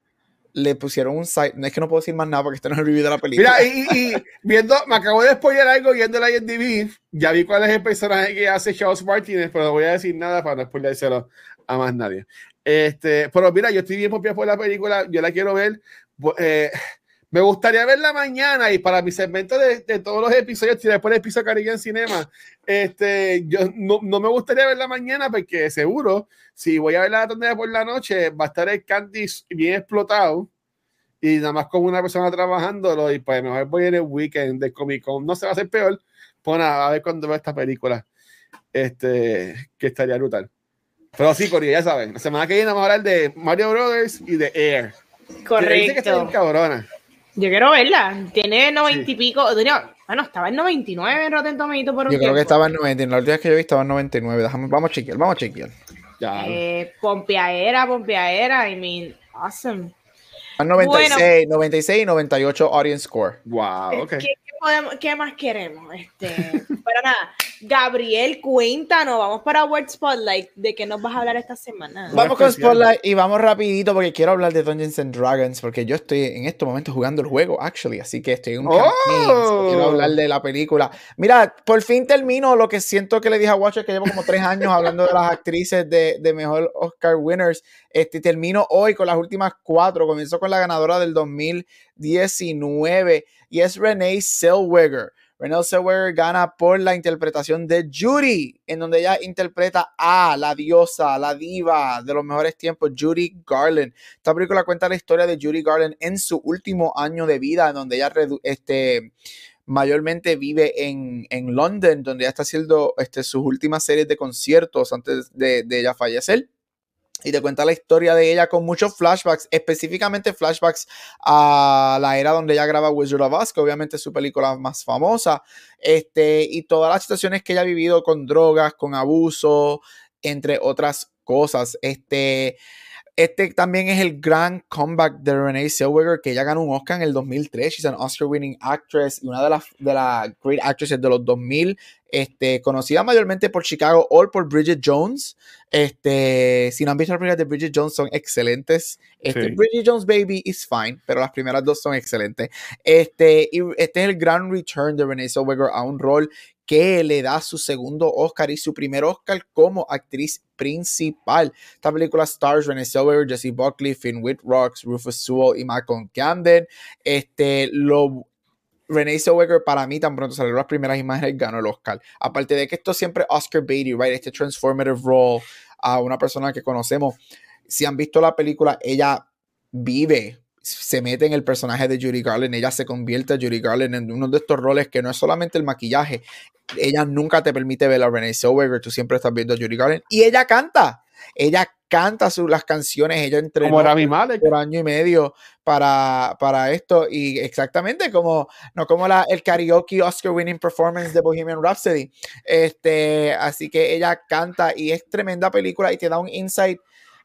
le pusieron un site. No es que no puedo decir más nada porque este no es el review de la película. Mira, y, y viendo, me acabo de spoiler algo viendo la IMDb. Ya vi cuál es el personaje que hace Charles Martínez, pero no voy a decir nada para no spoilerselo a más nadie. Este, pero mira, yo estoy bien pompeado por la película, yo la quiero ver. Eh, me gustaría verla mañana y para mi segmento de, de todos los episodios, después del episodio Caribe en Cinema, este, yo no, no, me gustaría verla mañana porque seguro, si voy a verla la por la noche, va a estar el Candice bien explotado y nada más como una persona trabajándolo y pues mejor voy en el weekend de Comic Con, no se va a hacer peor, pues nada, a ver cuando veo esta película, este, que estaría brutal. Pero sí, Corio, ya saben, la semana que viene vamos a hablar de Mario Brothers y de Air. Correcto. Que está cabrona. Yo quiero verla. Tiene 90 y pico. bueno, estaba en 99 en Rotten Tomatoes por un Yo creo que estaba en 90. La última vez que yo vi estaba en 99. vamos a chequear, vamos a chequear. Ya. Eh, pompeadera, pompeadera. I mean, awesome. 96, 96 y 98 audience score. Wow, ok. ¿Qué, más queremos? Este, pero nada, Gabriel, cuéntanos, vamos para Word Spotlight, ¿de qué nos vas a hablar esta semana? Vamos con Spotlight y vamos rapidito porque quiero hablar de Dungeons and Dragons porque yo estoy en estos momentos jugando el juego, actually, así que estoy en un oh. quiero hablar de la película. Mira, por fin termino lo que siento que le dije a Watcher que llevo como tres años hablando de las actrices de, de mejor Oscar winners. Este, termino hoy con las últimas cuatro, comienzo con la ganadora del 2019 y es Renee Zellweger. Renee Zellweger gana por la interpretación de Judy, en donde ella interpreta a la diosa, la diva de los mejores tiempos, Judy Garland. Esta película cuenta la historia de Judy Garland en su último año de vida, en donde ella este, mayormente vive en, en London, donde ella está haciendo este, sus últimas series de conciertos antes de, de ella fallecer y te cuenta la historia de ella con muchos flashbacks, específicamente flashbacks a la era donde ella graba Wizard of Oz, que obviamente es su película más famosa, este, y todas las situaciones que ella ha vivido con drogas, con abuso, entre otras cosas. Este, este también es el gran comeback de Renee Zellweger, que ella ganó un Oscar en el 2003. She's an Oscar-winning actress y una de las de la great actresses de los 2000, este, conocida mayormente por Chicago o por Bridget Jones. Este, si no han visto las primeras de Bridget Jones, son excelentes. Este, Bridget Jones Baby is fine, pero las primeras dos son excelentes. Este, y este es el gran return de Renee Zellweger a un rol que le da su segundo Oscar y su primer Oscar como actriz principal. Esta película stars Renee Zellweger, Jesse Buckley, Finn Whitrocks, Rufus Sewell y Malcolm Camden. Este, lo, Renee Zellweger para mí tan pronto salieron las primeras imágenes ganó el Oscar. Aparte de que esto siempre Oscar Beatty, right? Este transformative role a una persona que conocemos. Si han visto la película, ella vive se mete en el personaje de Judy Garland, ella se convierte a Judy Garland en uno de estos roles que no es solamente el maquillaje, ella nunca te permite ver a Renee Zellweger, tú siempre estás viendo a Judy Garland y ella canta, ella canta sus, las canciones, ella entrenó por año y medio para, para esto y exactamente como no como la, el karaoke Oscar winning performance de Bohemian Rhapsody este, así que ella canta y es tremenda película y te da un insight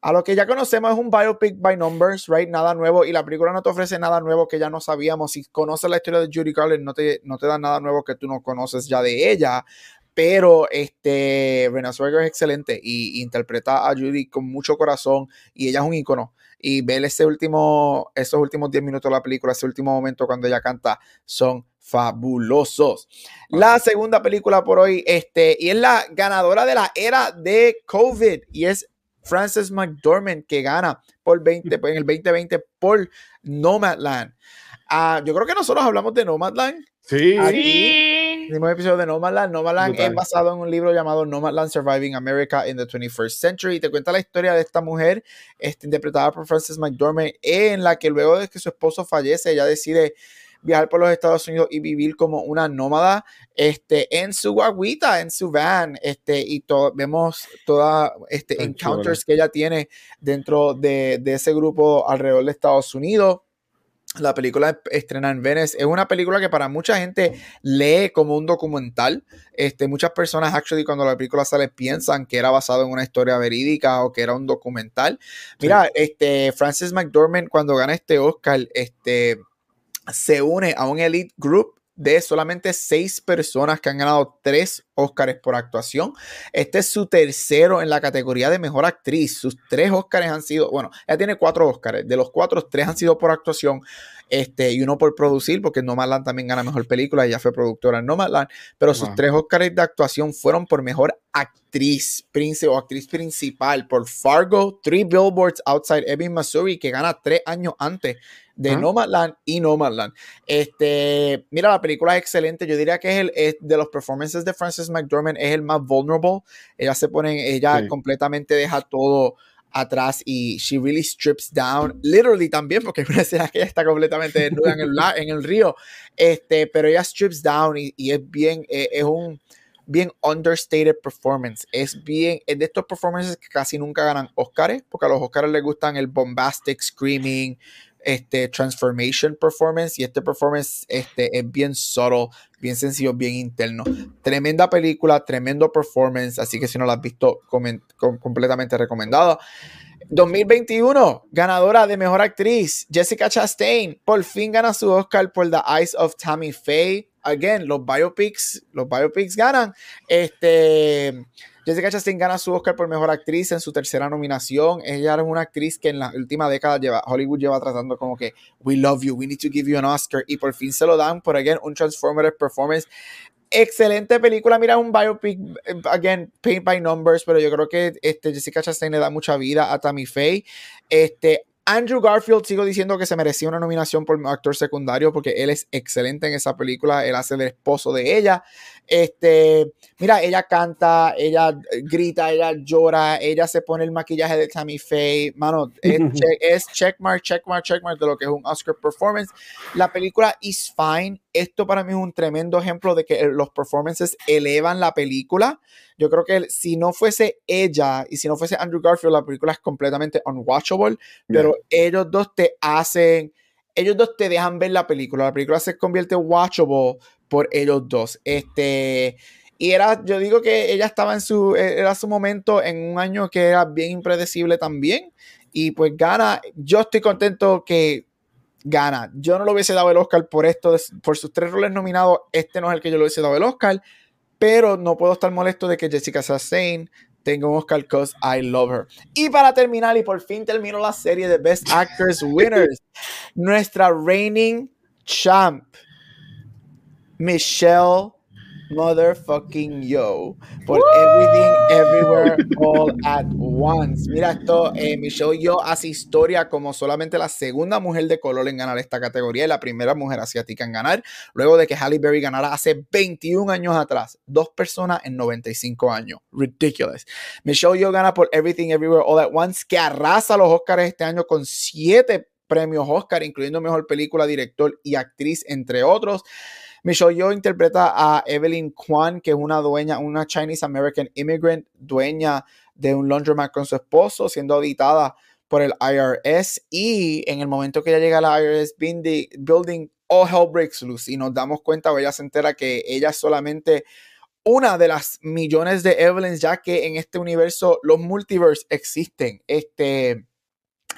a lo que ya conocemos es un biopic by numbers, right? Nada nuevo y la película no te ofrece nada nuevo que ya no sabíamos. Si conoces la historia de Judy Garland, no te, no te da nada nuevo que tú no conoces ya de ella. Pero este, Renée Zellweger es excelente y, interpreta a Judy con mucho corazón y ella es un ícono. Y ver ese último, esos últimos 10 minutos de la película, ese último momento cuando ella canta, son fabulosos. La segunda película por hoy, este, y es la ganadora de la era de COVID, y es Frances McDormand, que gana por 20, en el 2020 por Nomadland. Uh, yo creo que nosotros hablamos de Nomadland. Sí. Aquí, el episodio de Nomadland. Nomadland es basado en un libro llamado Nomadland Surviving America in the 21st Century. Y te cuenta la historia de esta mujer, este, interpretada por Frances McDormand, en la que luego de que su esposo fallece, ella decide viajar por los Estados Unidos y vivir como una nómada este, en su guaguita, en su van, este, y todo, vemos todas este, encounters que ella tiene dentro de, de ese grupo alrededor de Estados Unidos. La película estrena en Venice. Es una película que para mucha gente lee como un documental. Este, muchas personas, actually, cuando la película sale, piensan que era basado en una historia verídica o que era un documental. Mira, este, Francis McDormand, cuando gana este Oscar, este, se une a un elite group de solamente seis personas que han ganado tres Oscars por actuación. Este es su tercero en la categoría de mejor actriz. Sus tres Oscars han sido, bueno, ella tiene cuatro Oscars. De los cuatro, tres han sido por actuación este, y uno por producir, porque Nomadland también gana mejor película. Ella fue productora en Nomadland. Pero sus tres Oscars de actuación fueron por mejor actriz o actriz principal por Fargo, Three Billboards Outside Ebbing, Missouri, que gana tres años antes de ah. Nomadland y Nomadland. Este, mira, la película es excelente. Yo diría que es el de los performances de Frances McDormand, es el más vulnerable. Ella se pone, ella completamente deja todo atrás y she really strips down, literally también, porque es una escena que ella está completamente desnuda en el, en el río, este, pero ella strips down y, y es bien, eh, es un bien understated performance, es bien, es de estos performances que casi nunca ganan Oscars, porque a los Oscars les gustan el bombastic screaming, este transformation performance y este performance este, es bien subtle, bien sencillo, bien interno. Tremenda película, tremendo performance, así que si no la has visto, completamente recomendado. 2021, ganadora de mejor actriz, Jessica Chastain, por fin gana su Oscar por The Eyes of Tammy Faye. Again, los biopics, los biopics ganan. Este, Jessica Chastain gana su Oscar por Mejor Actriz en su tercera nominación. Ella es una actriz que en la última década lleva, Hollywood lleva tratando como que we love you, we need to give you an Oscar y por fin se lo dan por again un transformative performance. Excelente película, mira un biopic, again, paint by numbers, pero yo creo que este, Jessica Chastain le da mucha vida a Tammy Faye. Este, Andrew Garfield, sigo diciendo que se merecía una nominación por actor secundario porque él es excelente en esa película. Él hace el esposo de ella. Este, mira, ella canta, ella grita, ella llora, ella se pone el maquillaje de Tammy Faye. Mano, es, check, es checkmark, checkmark, checkmark de lo que es un Oscar performance. La película is fine. Esto para mí es un tremendo ejemplo de que los performances elevan la película. Yo creo que si no fuese ella y si no fuese Andrew Garfield, la película es completamente unwatchable, pero ellos dos te hacen, ellos dos te dejan ver la película. La película se convierte watchable por ellos dos. Este, y era, yo digo que ella estaba en su, era su momento en un año que era bien impredecible también. Y pues gana, yo estoy contento que gana. Yo no lo hubiese dado el Oscar por esto, por sus tres roles nominados. Este no es el que yo le hubiese dado el Oscar pero no puedo estar molesto de que Jessica Chastain tenga un Oscar because I love her. Y para terminar, y por fin termino la serie de Best Actors Winners, nuestra reigning champ, Michelle motherfucking yo por Everything Everywhere All at Once. Mira esto, eh, Michelle Yo hace historia como solamente la segunda mujer de color en ganar esta categoría y la primera mujer asiática en ganar, luego de que Halle Berry ganara hace 21 años atrás, dos personas en 95 años. Ridiculous. Michelle Yo gana por Everything Everywhere All at Once, que arrasa los Oscars este año con siete premios Oscar, incluyendo mejor película, director y actriz, entre otros. Michelle Yeoh interpreta a Evelyn Kwan, que es una dueña, una Chinese American immigrant, dueña de un laundromat con su esposo, siendo auditada por el IRS. Y en el momento que ella llega a la IRS building, all hell breaks loose. Y nos damos cuenta, o ella se entera que ella es solamente una de las millones de Evelyn, ya que en este universo los multiverse existen. Este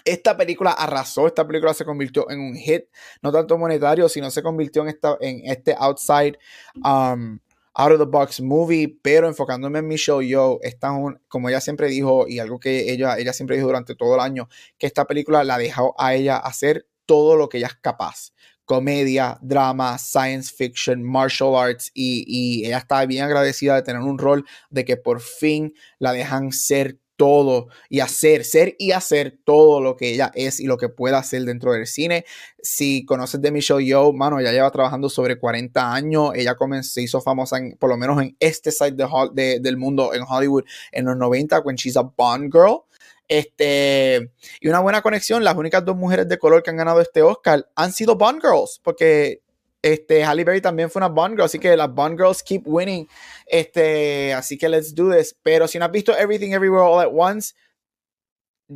esta película arrasó, esta película se convirtió en un hit, no tanto monetario, sino se convirtió en, esta, en este outside, um, out of the box movie, pero enfocándome en Michelle Yo, esta como ella siempre dijo, y algo que ella, ella siempre dijo durante todo el año, que esta película la dejó a ella hacer todo lo que ella es capaz. Comedia, drama, science fiction, martial arts y, y, ella está bien agradecida de tener un rol de que por fin la dejan ser todo y hacer, ser y hacer todo lo que ella es y lo que pueda hacer dentro del cine. Si conoces de Michelle Yeoh, mano, ella lleva trabajando sobre 40 años. Ella comenzó, se hizo famosa por lo menos en este side de, del mundo, en Hollywood, en los 90, when she's a Bond girl. Este, y una buena conexión, las únicas dos mujeres de color que han ganado este Oscar han sido Bond Girls, porque este, Halle Berry también fue una Bond Girl, así que las Bond Girls keep winning. Este, así que let's do this. Pero si no has visto Everything Everywhere All at Once,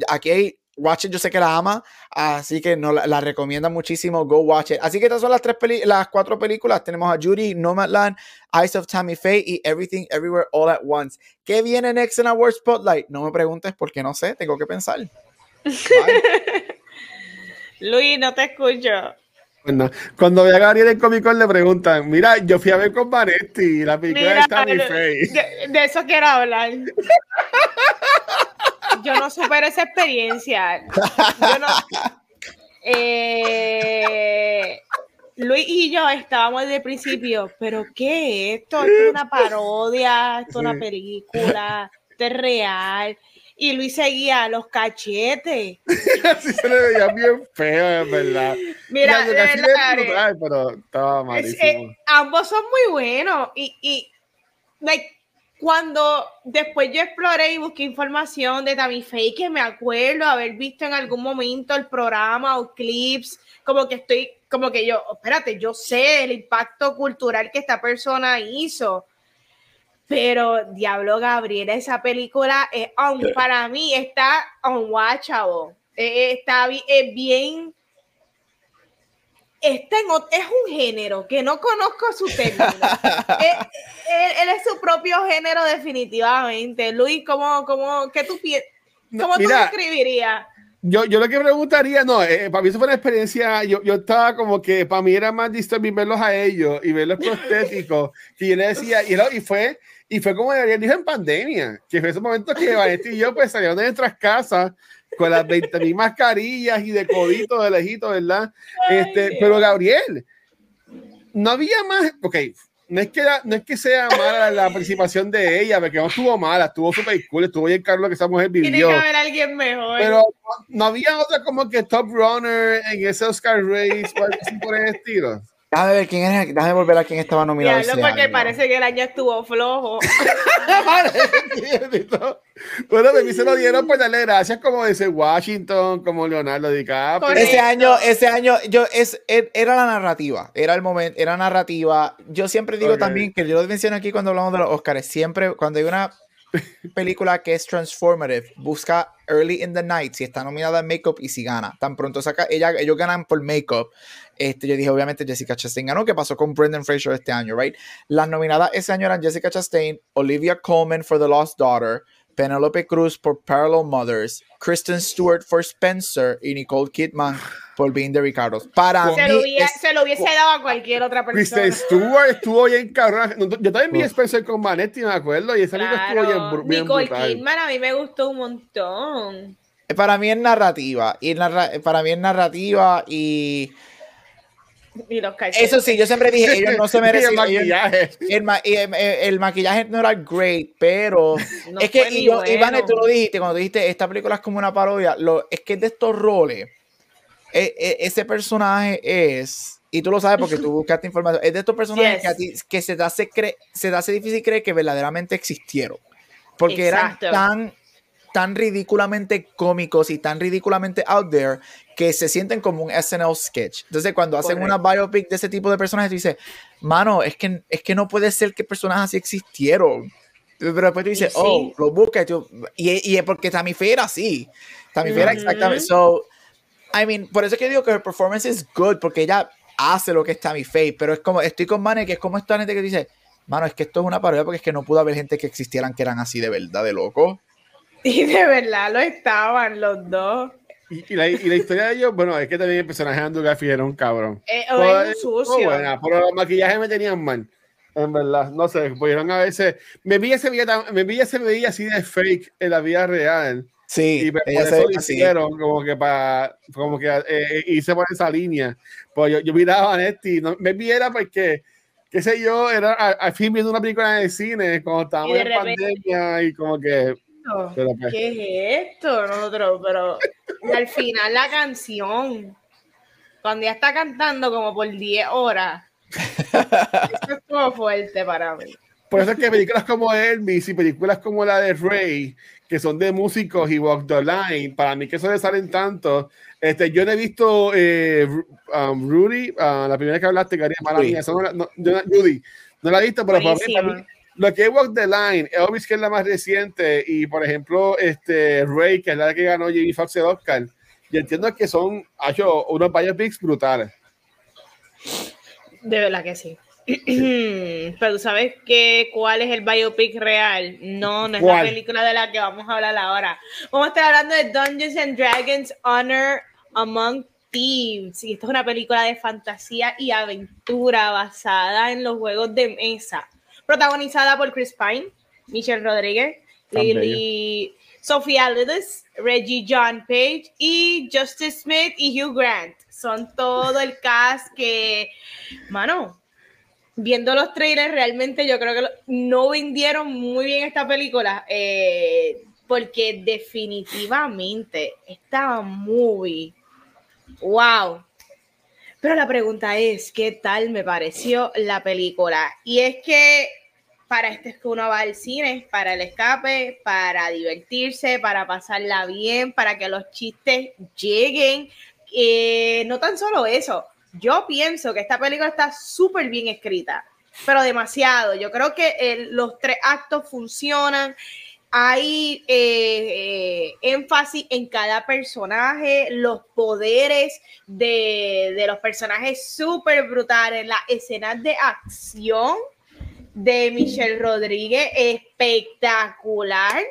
aquí Watch It, yo sé que la ama, así que no, la, recomienda muchísimo. Go watch it. Así que estas son las tres las cuatro películas. Tenemos a Judy, Nomadland, Eyes of Tammy Faye y Everything Everywhere All at Once. ¿Qué viene next en Our Spotlight? No me preguntes porque no sé, tengo que pensar. Luis, no te escucho. Bueno, cuando ve a Gabriel en Comic Con le preguntan, mira, yo fui a ver con Vanetti la película de Tammy Faye. De, de, eso quiero hablar. yo no supero esa experiencia. Yo no, eh, Luis y yo estábamos desde el principio, pero ¿qué es esto? Esto es una parodia, esto es una película, esto es real. Y Luis seguía los cachetes. Así se le veía bien feo, en verdad. Mira, de verdad, pero estaba malísimo. Eh, ambos son muy buenos. Y, y like, cuando después yo exploré y busqué información de Tammy Faye, que me acuerdo haber visto en algún momento el programa o clips, como que estoy, como que yo, espérate, yo sé el impacto cultural que esta persona hizo. Pero Diablo Gabriela, esa película, es para mí está unwatchable. Eh, está bien este es un género que no conozco su término. él, es su propio género definitivamente. Luis, ¿cómo, cómo, qué tú, cómo tú describirías? Yo, yo lo que preguntaría, no, eh, para mí eso fue una experiencia, yo, yo estaba como que para mí era más disturbing verlos a ellos y verlos prostéticos, que yo le decía, y, y fue, y fue como Gabriel dijo en pandemia, que fue ese momento que Vanetti y yo pues salíamos de nuestras casas con las 20 mil mascarillas y de codito, de lejito, ¿verdad? Este, pero Gabriel, no había más, ok, no es que, no es que sea mala la participación de ella, porque no estuvo mala, estuvo súper cool, estuvo bien Carlos que esa mujer vivió. Tiene que haber alguien mejor. Pero no, había otra como que top runner en ese Oscar race o algo así por el estilo. Déjame ver quién es, déjame volver a quién estaba nominado. Ya, porque parece que el año estuvo flojo. bueno, de mí se lo dieron por darle gracias como ese Washington, como Leonardo DiCaprio. Ese año, ese año, yo es, er, era la narrativa, era el momento, era narrativa. Yo siempre digo también que yo lo menciono aquí cuando hablamos de los Oscars, siempre cuando hay una película que es transformative, busca Early in the Night si está nominada en Makeup y si gana. Tan pronto saca, ella, ellos ganan por Makeup. Este, yo dije, obviamente, Jessica Chastain ganó, que pasó con Brendan Fraser este año, right? Las nominadas ese año eran Jessica Chastain, Olivia Colman for The Lost Daughter, Penelope Cruz por Parallel Mothers, Kristen Stewart for Spencer y Nicole Kidman por Being the Ricardos. Para se, mí lo hubiese, se lo hubiese dado a cualquier otra persona. Kristen Stewart estuvo bien cabrón. Yo también vi Spencer con Manetti, me acuerdo, y esa claro. estuvo bien, bien Nicole brutal. Kidman a mí me gustó un montón. Para mí es narrativa, y narra para mí es narrativa y eso sí, yo siempre dije, ellos no se merecen. el maquillaje. El, el, el, maquillaje no era great, pero no es que, y, bueno. Iván, tú lo dijiste, cuando dijiste, esta película es como una parodia, lo, es que de estos roles, e, e, ese personaje es, y tú lo sabes porque tú buscaste información, es de estos personajes yes. que, a ti, que se, te hace se te hace difícil creer que verdaderamente existieron. Porque Exacto. eran tan tan ridículamente cómicos y tan ridículamente out there que se sienten como un SNL sketch. Entonces, cuando hacen Correcto. una biopic de ese tipo de personajes, tú dices, mano, es que, es que no puede ser que personajes así existieron. Pero después tú dices, sí. oh, lo buscas. Y, y, es porque Tammy Faye era así. Tammy Faye era exactamente. So, I mean, por eso es que digo que her performance is good, porque ella hace lo que es Tammy Faye. Pero es como, estoy con Mane, que es como esta gente que dice, mano, es que esto es una parodia porque es que no pudo haber gente que existieran que eran así de verdad, de loco. Y de verdad lo estaban los dos. Y, y, la, y, la, historia de ellos, bueno, es que también el personaje de Andrew Garfield era un cabrón. Eh, o es un sucio. Buena, pero los maquillajes me tenían mal. En verdad, no sé, pudieron a veces. Me vi se veía, me vi se veía así de fake en la vida real. Sí, y por eso lo hicieron, como que para, como que eh, hice por esa línea. Pues yo, yo miraba a Nesti, no, me vi era porque, qué sé yo, era al fin viendo una película de cine cuando estábamos en repente, pandemia y como que pues. ¿Qué es esto? Nosotros, pero al final la canción, cuando ya está cantando como por 10 horas, eso estuvo fuerte para mí. Por eso es que películas como Elvis y películas como la de Ray, que son de músicos y Walk the Line, para mí que eso le salen tanto. Este, yo no he visto eh, um, Rudy, uh, la primera que hablaste, Cari, para mí, eso no, no, no, Judy, no la he visto, pero para mí, para mí, lo que es Walk the Line, Elvis, que es la más reciente, y por ejemplo, este Ray, que es la que ganó Foxx el Oscar, yo entiendo que son ha hecho unos biopics brutales. De verdad que sí. Pero sabes que cuál es el biopic real? No, no es ¿Cuál? la película de la que vamos a hablar ahora. Vamos a estar hablando de Dungeons and Dragons Honor Among Thieves, y esta es una película de fantasía y aventura basada en los juegos de mesa, protagonizada por Chris Pine, Michelle Rodríguez, Lily, Sophia Lillis, Reggie John Page y Justice Smith y Hugh Grant. Son todo el cast que, mano, viendo los trailers, realmente yo creo que no vendieron muy bien esta película. Eh, porque definitivamente esta movie, wow. Pero la pregunta es, ¿qué tal me pareció la película? Y es que para este es que uno va al cine, para el escape, para divertirse, para pasarla bien, para que los chistes lleguen. Eh, no tan solo eso, yo pienso que esta película está súper bien escrita, pero demasiado. Yo creo que los tres actos funcionan hay eh, eh, énfasis en cada personaje, los poderes de, los personajes súper brutales, las escenas de acción de Michelle Rodríguez, espectacular.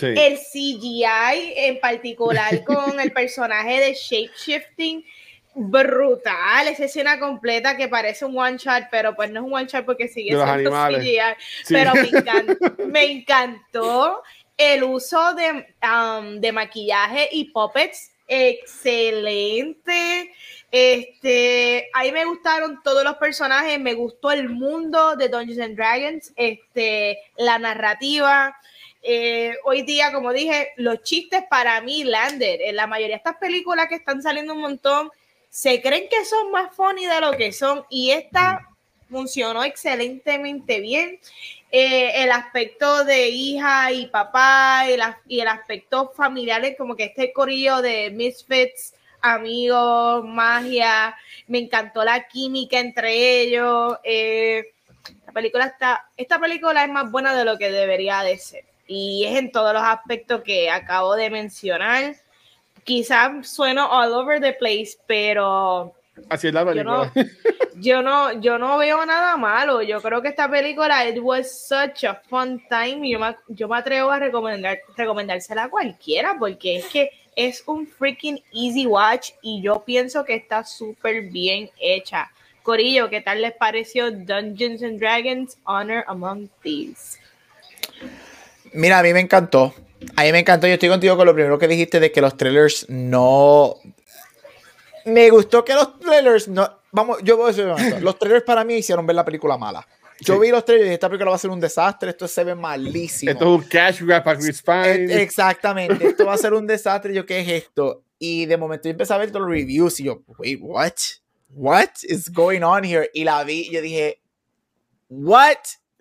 El CGI en particular con el personaje de Shapeshifting brutal, esa escena completa que parece un one shot, pero pues no es un one shot porque sigue siendo CGI, pero me encantó, el uso de, um, de maquillaje y puppets, excelente. Este, ahí me gustaron todos los personajes, me gustó el mundo de Dungeons and Dragons, este, la narrativa. Eh, hoy día, como dije, los chistes para mí, Lander, en la mayoría de estas películas que están saliendo un montón, se creen que son más funny de lo que son y esta funcionó excelentemente bien. Eh, el aspecto de hija y papá y, y el aspecto familiar, como que este corillo de misfits, amigos, magia, me encantó la química entre ellos. Eh, la película está, esta película es más buena de lo que debería de ser y es en todos los aspectos que acabo de mencionar quizás sueno all over the place, pero Así es la película. Yo no, yo no, veo nada malo. Yo creo que esta película, it was such a fun time. Y yo me, yo me atrevo a recomendar, recomendársela a cualquiera porque es que es un freaking easy watch y yo pienso que está súper bien hecha. Corillo, ¿qué tal les pareció Dungeons and Dragons Honor Among Thieves? Mira, a mí me encantó. A mí me encantó. Yo estoy contigo con lo primero que dijiste de que los trailers no. Me gustó que los trailers no. Vamos, yo voy a decir Los trailers para mí hicieron ver la película mala. Yo vi los trailers y dije, esta película va a ser un desastre, esto se ve malísimo. Esto es un cash grab para Chris Pine. Exactamente, esto va a ser un desastre. Yo, ¿qué es esto? Y de momento yo empecé a ver todos los reviews y yo, wait, what? What is going on here? Y la vi y yo dije, what?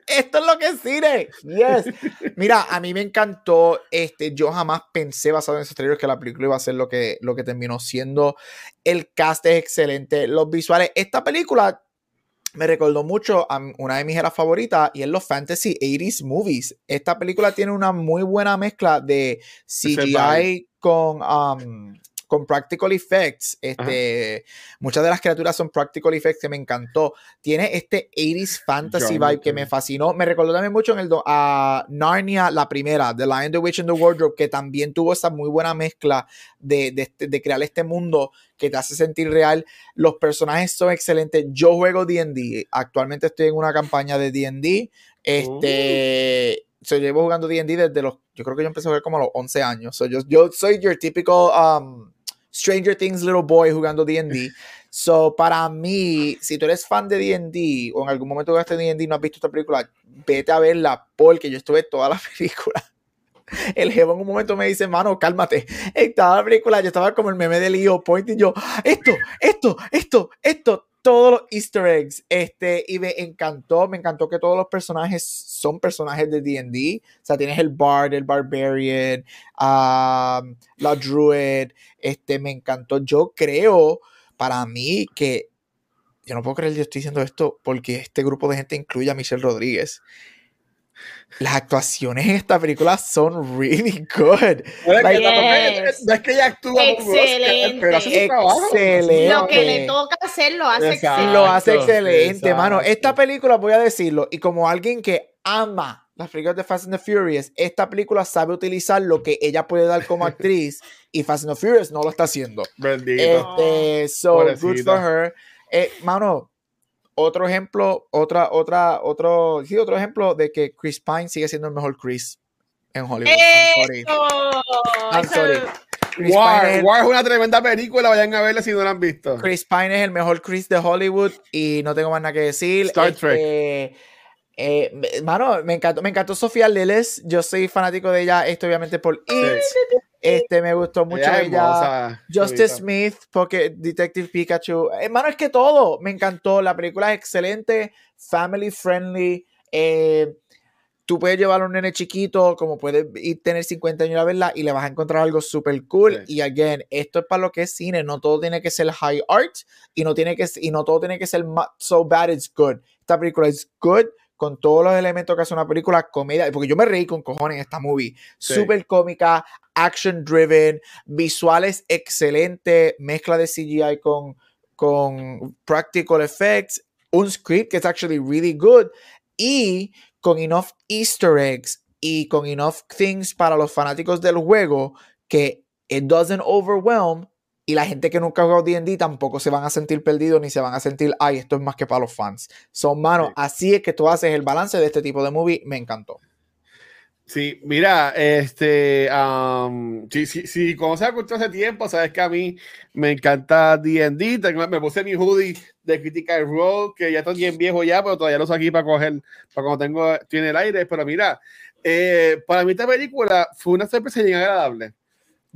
esto es lo que es cine. Yes. Mira, a mí me encantó. Este, yo jamás pensé, basado en esos trailers, que la película iba a ser lo que, lo que terminó siendo. El cast es excelente. Los visuales. Esta película me recordó mucho a una de mis eras favoritas y es los fantasy 80s movies. Esta película tiene una muy buena mezcla de CGI con um, con practical effects. Este, muchas de las criaturas son practical effects que me encantó. Tiene este 80s fantasy vibe que me fascinó. Me recordó también mucho en el a Narnia, la primera, The Lion, the Witch and the Wardrobe, que también tuvo esa muy buena mezcla de, de, este, crear este mundo que te hace sentir real. Los personajes son excelentes. Yo juego DD. Actualmente estoy en una campaña de DD. Este. Oh. llevo jugando D&D desde los, yo creo que yo empecé a jugar como a los 11 años. yo, yo soy your typical um, Stranger Things Little Boy jugando D&D. So, para mí, si tú eres fan de D&D o en algún momento jugaste D&D y no has visto esta película, vete a verla porque yo estuve toda la película. El jefe en un momento me dice, mano, cálmate. Estaba la película, yo estaba como el meme de Leo Point y yo, esto, esto, esto, esto, todos los easter eggs. Este, y me encantó, me encantó que todos los personajes son personajes de D&D. O sea, tienes el Bard, el Barbarian, um, la Druid. Este, me encantó. Yo creo, para mí, que yo no puedo creer que yo estoy diciendo esto porque este grupo de gente incluye a Michelle Rodríguez las actuaciones en esta película son really good. No es que ella actúa excelente. pero hace su trabajo. Excelente. Lo que le toca hacer lo hace excelente. Lo hace excelente, mano. Esta película, voy a decirlo, y como alguien que ama las películas de Fast and the Furious, esta película sabe utilizar lo que ella puede dar como actriz y Fast and the Furious no lo está haciendo. Bendito. Este, so Pobrecita. good for her. Eh, mano, otro ejemplo, otra, otra, otro, sí, otro ejemplo de que Chris Pine sigue siendo el mejor Chris en Hollywood. I'm sorry. Eso. I'm Eso- sorry. Chris Pine, War, es el, War es una tremenda película, vayan a verla si no la han visto. Chris Pine es el mejor Chris de Hollywood y no tengo más nada que decir. Star Este, Trek. eh, me- mano, me encantó, me encantó Sofía Lillis. Yo soy fanático de ella, esto obviamente por It. Este, me gustó mucho Ella Justice. Smith, porque Detective Pikachu. Hermano, es que todo me encantó. La película es excelente, family friendly. eh, tú puedes llevar a un nene chiquito, como puedes ir tener 50 años a verla y le vas a encontrar algo súper cool. Sí. Y again, esto es para lo que es cine. No todo tiene que ser high art y no, tiene que, y no todo tiene que ser so bad it's good. Esta película es good con todos los elementos que hace una película comedia. Porque yo me reí con cojones en esta movie. Sí. Súper cómica, action driven, visuales excelentes, mezcla de CGI con, con practical effects, un script que es actually really good y con enough easter eggs y con enough things para los fanáticos del juego que it doesn't overwhelm y la gente que nunca ha jugado D&D tampoco se van a sentir perdidos ni se van a sentir, ay, esto es más que para los fans. Son manos, Sí. así es que tú haces el balance de este tipo de movie, me encantó. Sí, mira, este, um, sí, sí, sí, como se ha hace tiempo, sabes que a mí me encanta D&D, me puse mi hoodie de Critical Role, que ya estoy bien viejo ya, pero todavía lo uso aquí para coger, para cuando tengo, tiene el aire, pero mira, eh, para mí esta película fue una sorpresa bien agradable.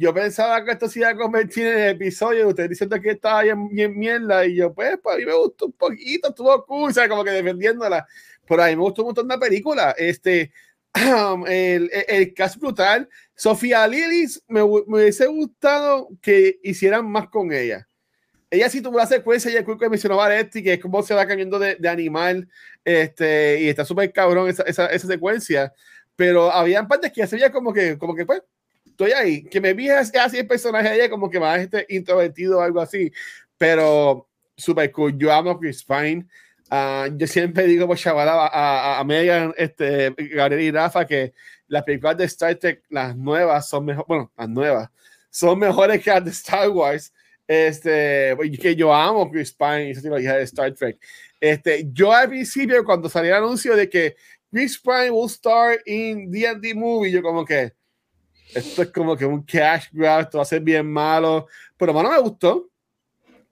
Yo pensaba que esto se iba a convertir en el episodio, ustedes diciendo que estaba bien, bien mierda, y yo, pues, para mí me gustó un poquito, estuvo cool. Como que defendiéndola, pero a mí me gustó un montón la película, este, el, el, el brutal. Sofía Lillis, me, me hubiese gustado que hicieran más con ella. Ella sí tuvo la secuencia, ya creo que mencionó Valetti, que es como se va cambiando de, de animal, este, y está súper cabrón esa, esa, esa secuencia, pero había partes que ya se veía como que, como que pues, estoy ahí, que me vi así el personaje de ella como que más este introvertido o algo así, pero súper cool. Yo amo Chris Pine. Ah, yo siempre digo por chaval a, a, a Megan, este, Gabriel y Rafa que las películas de Star Trek, las nuevas son mejores, bueno, las nuevas son mejores que las de Star Wars. Este, que yo amo Chris Pine y esa trilogía de Star Trek. Este, yo al principio, cuando salió el anuncio de que Chris Pine will star in D&D movie, yo como que esto es como que un cash grab, esto va a ser bien malo, pero bueno, me gustó.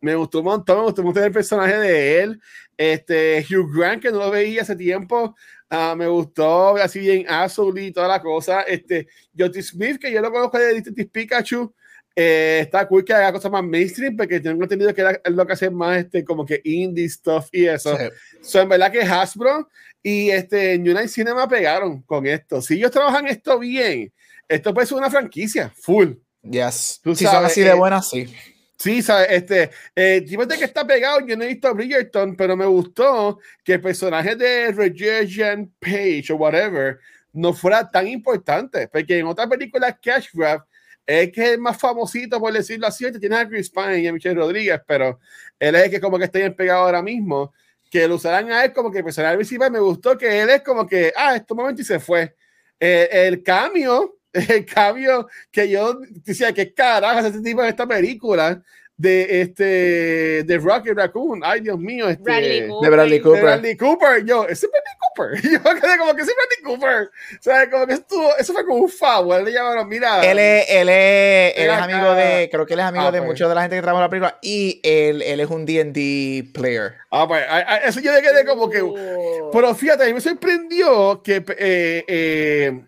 Me gustó un montón, me gustó mucho el personaje de él. Este, Hugh Grant, que no lo veía hace tiempo, ah, me gustó, así bien azul y toda la cosa. Este, Jody Smith, que yo lo conozco de Detective Pikachu, eh, está cool que haga cosas más mainstream, porque tengo entendido que es lo que hace más este, como que indie stuff y eso. Sí. So, en verdad que Hasbro y este New Line Cinema pegaron con esto. Si ellos trabajan esto bien, esto puede ser una franquicia full. Yes. Tú Si son sabes, así de eh, buenas, sí. Sí, ¿sabes? Este, eh, de que está pegado, yo no he visto a Bridgerton, pero me gustó que el personaje de Regina Page o whatever no fuera tan importante, porque en otras películas Cash Grab es que es el más famosito, por decirlo así, te tienes a Chris Pine y a Michelle Rodríguez, pero él es el que como que está bien pegado ahora mismo, que lo usarán a él como que el personaje principal, me gustó que él es como que, ah, este momento y se fue. Eh, el cambio, el cambio que yo decía, que carajo este tipo en esta película de este de Rocket Raccoon. Ay, Dios mío, este Bradley de Cooper. De Bradley Cooper. Bradley Cooper. Yo, ese es Bradley Cooper. Yo quedé como que ese es Bradley Cooper. O sea, como que estuvo, eso fue como un favor. Le llamaron, mira. Él es, él es, él es amigo de, creo que él es amigo Ah, de pues. muchos de la gente que trabaja en la película y él, él es un D&D player. Ah, pues, a- a- eso yo le quedé como que. Oh. Pero fíjate, a mí me sorprendió que eh, eh,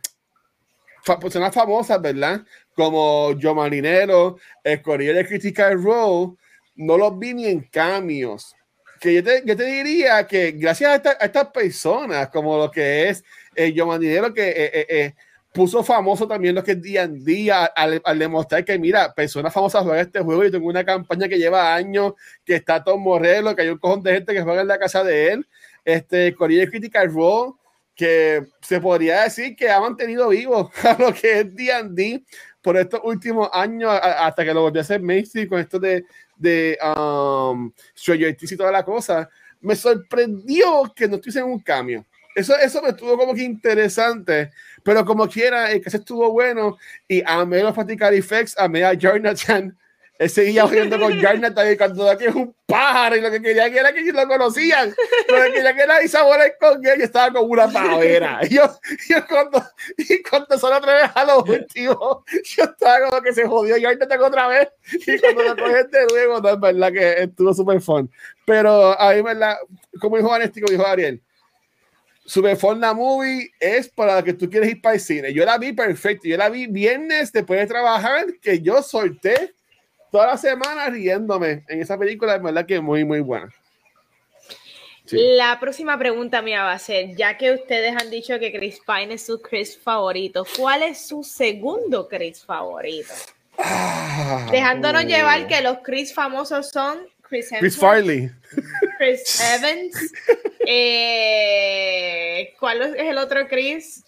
personas famosas, ¿verdad? Como Joe Marinero, el Corillo de Critical Role, no los vi ni en cambios. Que yo te, yo te diría que gracias a, esta- a estas personas, como lo que es eh, Joe Marinero, que eh, eh, eh, puso famoso también lo que es día en día al, al demostrar que, mira, personas famosas juegan este juego y tengo una campaña que lleva años, que está Tom Morello, que hay un cojón de gente que juega en la casa de él este Corillo de Critical Role, que se podría decir que ha mantenido vivo a lo que es D&D por estos últimos años, a- hasta que lo volvió a hacer mainstream con esto de, de um, y toda la cosa. Me sorprendió que no estuviese un cambio. eso, eso me estuvo como que interesante, pero como quiera, el que se estuvo bueno y amé los Practical Effects, amé a Jonathan él seguía jugando con Garnet y cuando aquí es un pájaro y lo que quería que era que lo conocían. Lo que quería que era Isabel con él y estaba con una pavera. Y yo, yo cuando, y cuando son otra vez a los últimos, yo estaba como que se jodió Garnet otra vez. Y cuando lo cogen de nuevo, no, es verdad que estuvo súper fun. Pero a mí, verdad, como dijo Vanesti, como dijo Ariel, Super Fun la movie es para la que tú quieres ir para el cine. Yo la vi perfecto. Yo la vi viernes después de trabajar, que yo solté toda la semana riéndome en esa película, es verdad que es muy, muy buena. La próxima pregunta mía va a ser, ya que ustedes han dicho que Chris Pine es su Chris favorito, ¿cuál es su segundo Chris favorito? Ah, Dejándonos llevar que los Chris famosos son Chris, Chris Farley, Chris Evans, eh, ¿cuál es el otro Chris?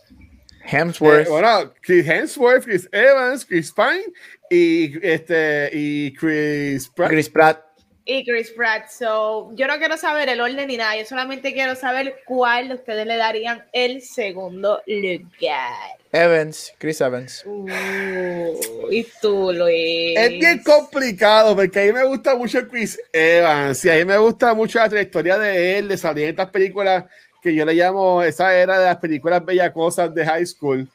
Hemsworth. Eh, bueno, Chris Hemsworth, Chris Evans, Chris Pine y este y Chris Pratt. Chris Pratt. Y Chris Pratt. So, yo no quiero saber el orden ni nada, yo solamente quiero saber cuál de ustedes le darían el segundo lugar. Evans, Chris Evans. Uh, y tú, Luis. Es bien complicado porque a mí me gusta mucho Chris Evans y a mí me gusta mucho la trayectoria de él, de salir en estas películas que yo le llamo, esa era de las películas bellacosas de high school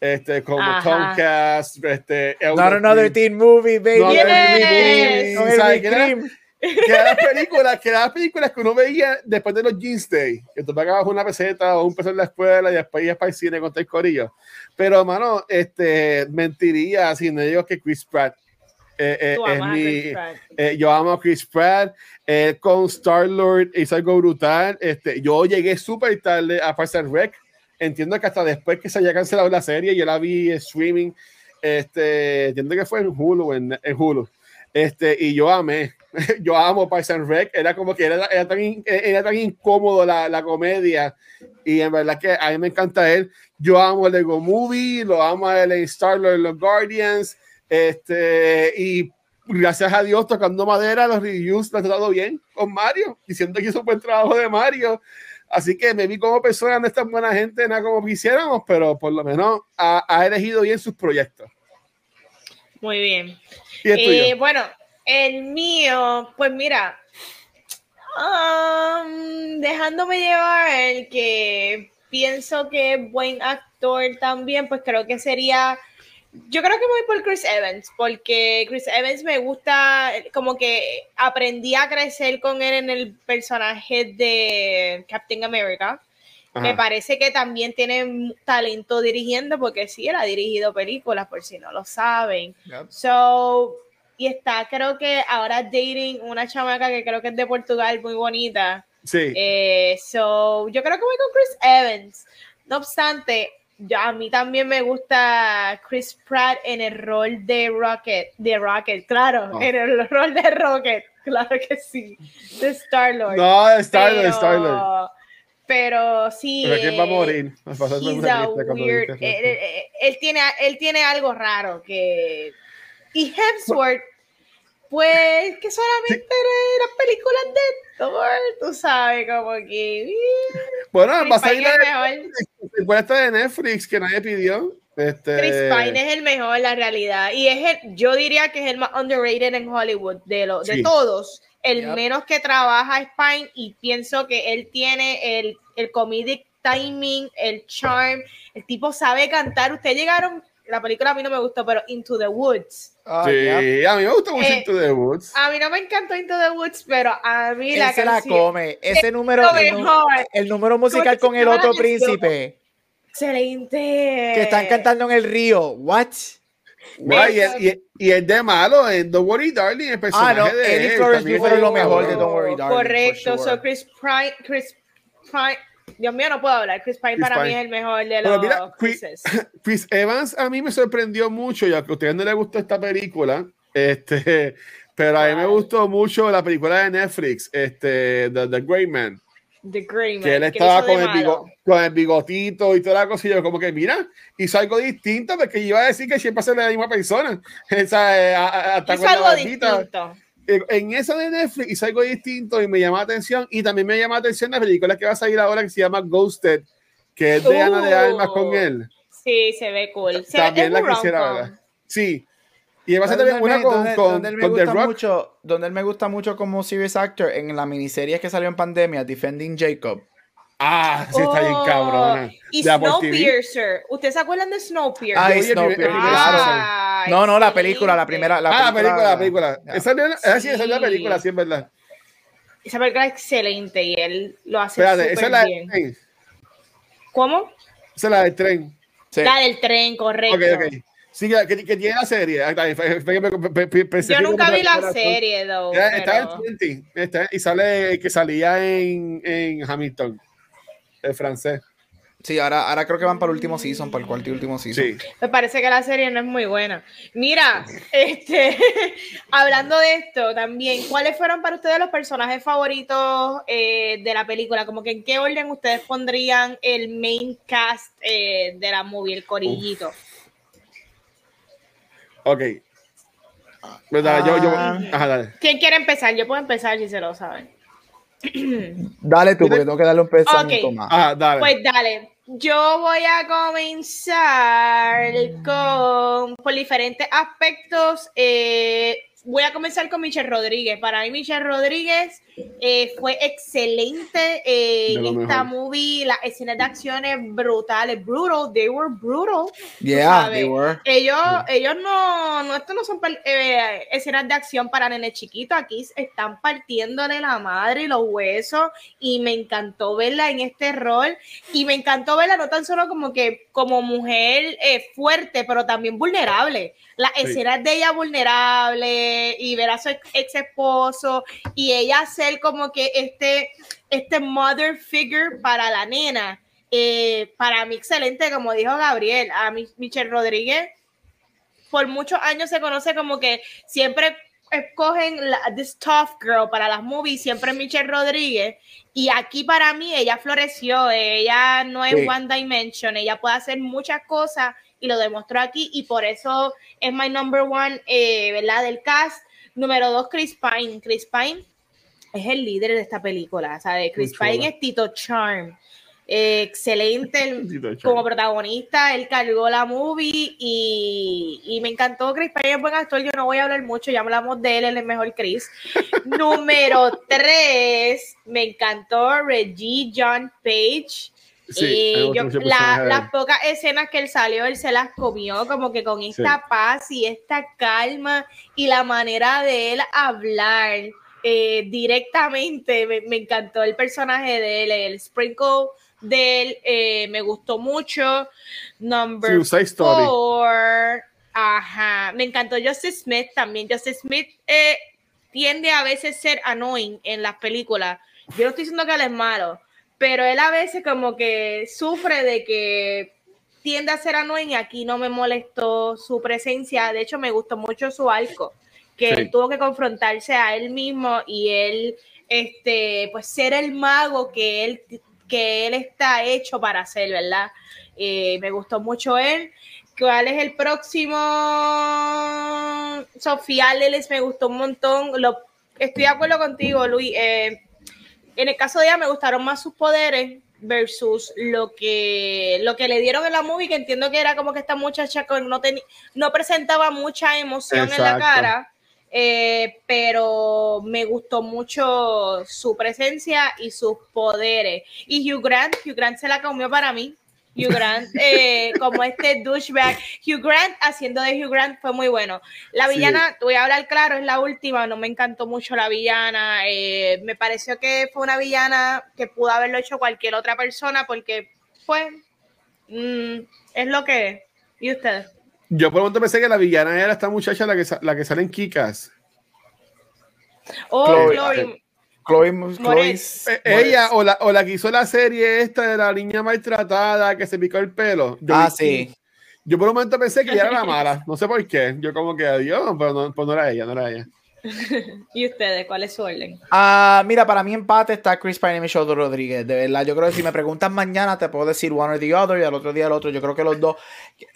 este, como Tomcast, este, Not another teen movie, baby. No yes. movie. que, las películas, que las películas que uno veía después de los Jeans Day, que tú pagabas una peseta o un peso en la escuela y después ibas para el cine con tres corillos. Pero, mano, este, mentiría si no digo que Chris Pratt eh, eh, es mi, eh, yo amo a Chris Pratt con Star Lord es algo brutal este, yo llegué súper tarde a Parks Rec Entiendo que hasta después que se haya cancelado la serie, yo la vi streaming. Este, entiendo que fue en Hulu, en, Hulu. Este, y yo amé, yo amo Parks and Rec, era como que era, era, tan, era tan incómodo la, la, comedia, y en verdad que a mí me encanta él. Yo amo el Lego Movie, lo amo a él en Star Wars, los Guardians, este, y gracias a Dios, tocando madera, los reviews lo han tratado bien con Mario, diciendo que hizo un buen trabajo de Mario. Así que me vi como persona no es tan buena gente, nada como quisiéramos, pero por lo menos ha, elegido bien sus proyectos. Muy bien. Eh, bueno, el mío, pues mira, um, dejándome llevar el que pienso que es buen actor también, pues creo que sería yo creo que voy por Chris Evans, porque Chris Evans me gusta, como que aprendí a crecer con él en el personaje de Captain America. Me parece que también tiene talento dirigiendo, porque sí, él ha dirigido películas, por si no lo saben. So, y está, creo que ahora dating una chamaca que creo que es de Portugal, muy bonita. Sí. Eh, so, yo creo que voy con Chris Evans. No obstante, ya, a mí también me gusta Chris Pratt en el rol de Rocket, de Rocket, claro, oh. en el rol de Rocket, claro que sí, de Star Lord. No, de Star Lord, Star Lord. Pero sí. Pero quién va a morir. Weird, él, él, tiene, él tiene algo raro que. Y Hemsworth pues que solamente eran películas de Thor, tú sabes, como que. Bueno, va a salir la de Netflix que nadie pidió. Este... Chris Pine es el mejor, la realidad. Y es el, yo diría que es el más underrated en Hollywood de, lo, de todos. El menos que trabaja es Pine y pienso que él tiene el, el comedic timing, el charm. El tipo sabe cantar. Ustedes llegaron la película a mí no me gustó, pero Into the Woods. Ah, sí, a mí me gustó mucho eh, Into the Woods. A mí no me encantó Into the Woods, pero a mí la se la come. Ese número, el, número musical con el otro príncipe. Excelente. Que están cantando en el río. What? y, y, el de malo en Don't Worry Darling, el personaje ah, no, de Eddie Florence fue lo mejor de Don't Worry Darling. Correcto, so Chris Prime, Chris Prime, Dios mío, no puedo hablar. Chris Pine para mí es el mejor de los mira, Chris, Evans a mí me sorprendió mucho, ya que a ustedes no les gustó esta película, este, pero a mí me gustó mucho la película de Netflix, este, The, The Great Man. The Man. Que él estaba con el, con el, bigotito y toda la cosilla, como que mira, hizo algo distinto, porque iba a decir que siempre hace la misma persona. Esa, eh, hasta hizo algo distinto en esa de Netflix hizo algo distinto y me llama la atención. Y también me llama la atención la película que va a salir ahora que se llama Ghosted, que es de Ana de Almas con Uh. él. Sí, se ve cool. Se- También la quisiera ver. Sí. Y va a ser una con, donde- con, donde él me con The gusta Rock. mucho, donde él me gusta mucho como serious actor en la miniserie que salió en pandemia, Defending Jacob. Ah, sí, está bien Oh, cabrona. Y. Snowpiercer. ¿Ustedes se acuerdan de Snowpiercer? Primer- Snowpiercer, Ah, No, no, la película, la primera. La ah, la película, la película. Esa, es- esa sí, esa es la película, sí, es verdad. Esa película es excelente y él lo hace Espérate, esa es la del tren. ¿Cómo? Esa es la del tren. Sí. La del tren, correcto. Ok, ok. Sí, que, que- que tiene la serie. Ah, Yo nunca vi la serie, though, Está en pero- 20. está- y sale que salía en, en Hamilton, el francés. Sí, ahora, ahora creo que van para el último season, para el cuarto y último season. Sí. Me parece que la serie no es muy buena. Mira, este, hablando de esto también, ¿cuáles fueron para ustedes los personajes favoritos eh, de la película? Como que en qué orden ustedes pondrían el main cast eh, de la movie, el corillito. Ok. ¿Verdad? Yo, yo, Ah. ajá, dale. ¿Quién quiere empezar? Yo puedo empezar si se lo saben. Dale tú, porque tengo que darle un pensamiento más. Dale. Pues dale, yo voy a comenzar con por diferentes aspectos. eh, voy a comenzar con Michelle Rodríguez. Para mí, Michelle Rodríguez eh, fue excelente eh, en esta mejor. movie. Las escenas de acciones brutales, brutal, they were brutal. yeah, they were. Ellos, ellos no, no, esto no son eh, escenas de acción para nenes chiquitos. Aquí están partiéndole la madre y los huesos. Y me encantó verla en este rol. Y me encantó verla no tan solo como que como mujer eh, fuerte, pero también vulnerable. Las Sí. escenas de ella vulnerable y ver a su ex esposo y ella ser como que este, este mother figure para la nena. Eh, para mí excelente, como dijo Gabriel, a mi, Michelle Rodríguez por muchos años se conoce como que siempre escogen la, this tough girl para las movies, siempre Michelle Rodríguez, y aquí para mí ella floreció, ella no es Sí. one dimension, ella puede hacer muchas cosas y lo demostró aquí, y por eso es my number one, eh, ¿verdad? Del cast. Número dos, Chris Pine. Chris Pine es el líder de esta película, ¿sabes? Chris. Pine es Tito Charm. Eh, excelente como protagonista, él cargó la movie y, y me encantó Chris Pine, es buen actor, yo no voy a hablar mucho, ya hablamos de él, él es el mejor Chris. Número 3, me encantó Reggie John Page. Sí, Y yo- la- las pocas escenas que él salió, él se las comió como que con esta paz y esta calma y la manera de él hablar eh, directamente. Me, me encantó el personaje de él, el sprinkle de él, eh, me gustó mucho. Number Sí, four, ajá, me encantó Justice Smith también. Justice Smith eh, tiende a veces ser annoying en las películas. Yo no estoy diciendo que él es malo, pero él a veces como que sufre de que tiende a ser annoying y aquí no me molestó su presencia. De hecho, me gustó mucho su arco, que Sí. él tuvo que confrontarse a él mismo y él, este, pues ser el mago que él, que él está hecho para ser, ¿verdad? Eh, me gustó mucho él. ¿Cuál es el próximo? Sofía Leles me gustó un montón. Lo, estoy de acuerdo contigo, Luis. Eh, en el caso de ella me gustaron más sus poderes versus lo que lo que le dieron en la movie, que entiendo que era como que esta muchacha con- no, no presentaba mucha emoción en la cara, eh, pero me gustó mucho su presencia y sus poderes. Y Hugh Grant, Hugh Grant se la comió para mí. Hugh Grant, eh, como este douchebag. Hugh Grant haciendo de Hugh Grant fue muy bueno. La Sí. villana, te voy a hablar claro, es la última, no me encantó mucho la villana. eh, me pareció que fue una villana que pudo haberlo hecho cualquier otra persona porque, pues, mm, es lo que es. ¿Y ustedes? Yo por momento pensé que la villana era esta muchacha la que, la que sale en Kikas. Oh, Chloe, Chloe. Chloe, Chloe. Eh, ella o la, o la que hizo la serie esta de la niña maltratada que se picó el pelo. Yo, Ah, sí. yo por un momento pensé que ella era la mala. No sé por qué. Yo como que adiós, pero no, pues no era ella, no era ella. ¿Y ustedes? ¿Cuál es su orden? Ah, mira, para mí empate está Chris Pine y Michelle Rodríguez. De verdad, yo creo que si me preguntas mañana te puedo decir one or the other y al otro día el otro. Yo creo que los dos.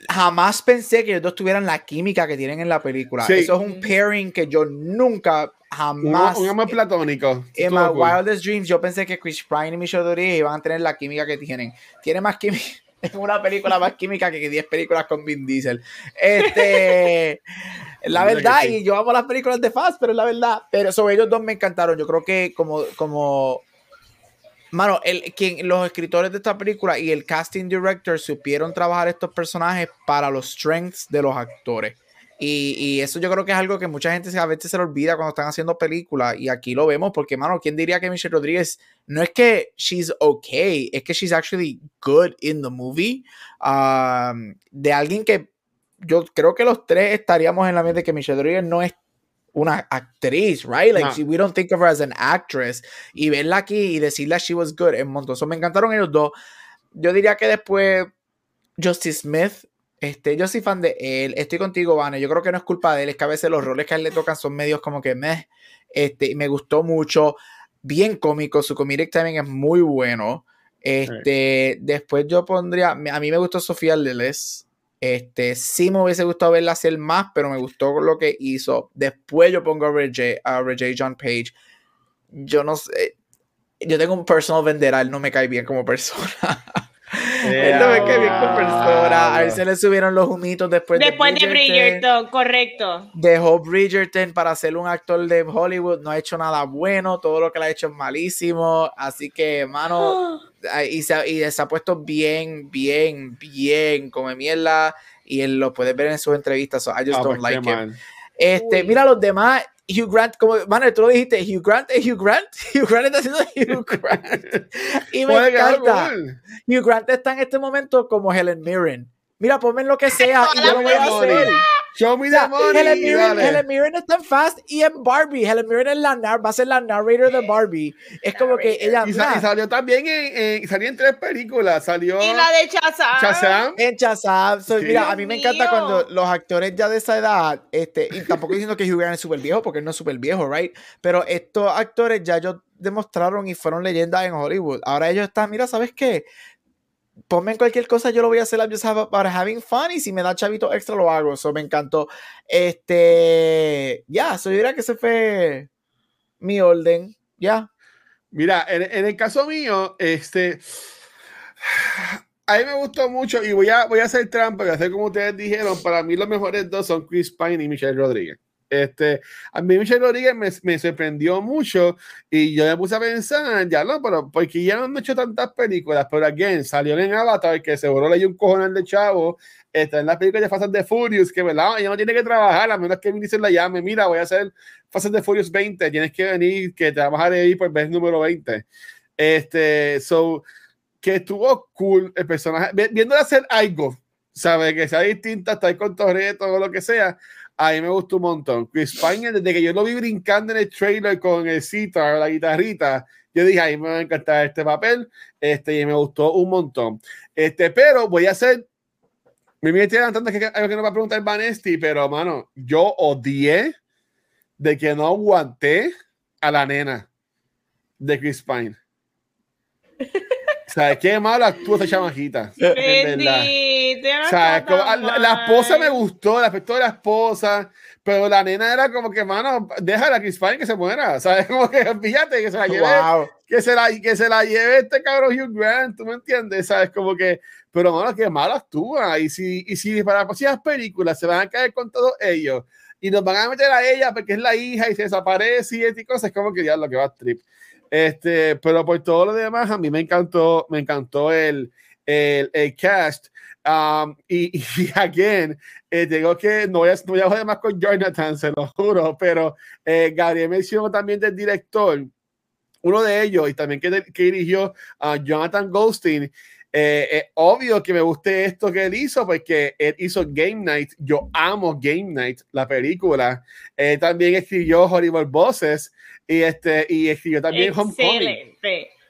Jamás pensé que los dos tuvieran la química que tienen en la película. Sí. Eso es un pairing que yo nunca, jamás. Un, un amor platónico. En Estuvo my cool. wildest dreams, yo pensé que Chris Pine y Michelle Rodríguez iban a tener la química que tienen. Tiene más química. Es una película más química que 10 películas con Vin Diesel. Este, la verdad, y yo amo las películas de Fast, pero es la verdad. Pero sobre ellos dos me encantaron. Yo creo que como, como Mano, el, quien, los escritores de esta película y el casting director supieron trabajar estos personajes para los strengths de los actores. Y, y eso yo creo que es algo que mucha gente a veces se le olvida cuando están haciendo películas. Y aquí lo vemos porque, mano, ¿quién diría que Michelle Rodríguez no es que she's okay, es que she's actually good in the movie? Um, de alguien que yo creo que los tres estaríamos en la mente que Michelle Rodríguez no es una actriz, right? Like, No. we don't think of her as an actress. Y verla aquí y decirle she was good es un montón. So, me encantaron ellos dos. Yo diría que después Justice Smith, este, yo soy fan de él. Estoy contigo, Vane. Yo creo que no es culpa de él, es que a veces los roles que a él le tocan son medios como que meh. Este, y me gustó mucho. Bien cómico, su comedic timing es muy bueno. Este, después yo pondría, a mí me gustó Sofía Liles. Este, sí me hubiese gustado verla hacer más, pero me gustó lo que hizo. Después yo pongo a Regé, a Regé John Page. Yo no sé, yo tengo un personal vender, a él no me cae bien como persona. él no me cae bien. A él se le subieron los humitos después, Después de Bridgerton. Bridgerton, correcto. Dejó Bridgerton para ser un actor de Hollywood, no ha hecho nada bueno, todo lo que le ha hecho es malísimo, así que, mano, y se, y se ha puesto bien, bien, bien come mierda y él lo puedes ver en sus entrevistas, so I just Ah, don't pues, like him. mal. Este, Uy. mira los demás, Hugh Grant, como, mano, tú lo dijiste, Hugh Grant es Hugh Grant, Hugh Grant está haciendo Hugh Grant, y me encanta. Hugh Grant está en este momento como Helen Mirren. Mira, ponme lo que sea y yo lo voy a hacer. Show me O sea, the money. Helen, Mirren. Helen Mirren está en Fast y en Barbie. Helen Mirren es la nar- va a ser la narrator de Barbie. Es como que ella Y, sa- y salió también en, en- salió en tres películas. Salió Y la de Shazam. Shazam. en Shazam. So, Sí. Mira, a mí me encanta mío. cuando los actores ya de esa edad, este, y tampoco diciendo que Hugh Grant es súper viejo, porque él no es súper viejo, right? Pero estos actores ya ellos demostraron y fueron leyendas en Hollywood. Ahora ellos están, mira, ¿sabes qué? Ponme en cualquier cosa, yo lo voy a hacer I'm just about having fun y si me da chavito extra lo hago. Eso me encantó. Este, ya, so yo diría que ese fue mi orden. Ya. Mira, en, en el caso mío, este. A mí me gustó mucho y voy a, voy a hacer trampa, voy a hacer como ustedes dijeron. Para mí, los mejores dos son Chris Pine y Michelle Rodríguez. Este, a mí Michelle Rodríguez me, me sorprendió mucho y yo me puse a pensar, ya no, pero porque ya no han hecho tantas películas, pero again, salió en Avatar, que seguro le dio un cojonal de chavo, está en la película de Fast the Furious, que verdad, ella no tiene que trabajar, a menos que Vin Diesel la llame, mira, voy a hacer Fast the Furious 20, tienes que venir, que te vamos a ir por vez número 20. Este, so, que estuvo cool el personaje, vi- viéndola hacer algo, sabe, que sea distinta, estar con Toretto o lo que sea, a mí me gustó un montón. Chris Pine, desde que yo lo vi brincando en el trailer con el sitar, la guitarrita, yo dije, ahí me va a encantar este papel, este, y me gustó un montón. Este, pero voy a hacer, me estoy adelantando que algo que no va a preguntar Vanesti, pero mano, yo odié de que no aguanté a la nena de Chris Pine. ¿Sabes qué malo actúa esa chamajita? Como- tan la, la esposa me gustó, el aspecto de la esposa, pero la nena era como que, mano, déjala a Chris Pine que se muera, ¿sabes? Como que, fíjate, que se la lleve, Wow. que se la, que se la lleve este cabrón Hugh Grant, ¿tú me entiendes? ¿Sabes? Como que, pero mano, que mal actúa, y si, y si para las próximas películas se van a caer con todos ellos, y nos van a meter a ella porque es la hija y se desaparece y estas cosas, es como que ya lo que va a trip. Este, pero por todo lo demás, a mí me encantó, me encantó el, el, el cast. Um, y, y again, eh, digo que no voy, a, no voy a joder más con Jonathan, se lo juro, pero eh, Gabriel mencionó también del director, uno de ellos, y también que, que dirigió a Jonathan Goldstein. Eh, es obvio que me guste esto que él hizo, porque él hizo Game Night. Yo amo Game Night, la película. Eh, también escribió Horrible Bosses y, este, y escribió también Homecoming.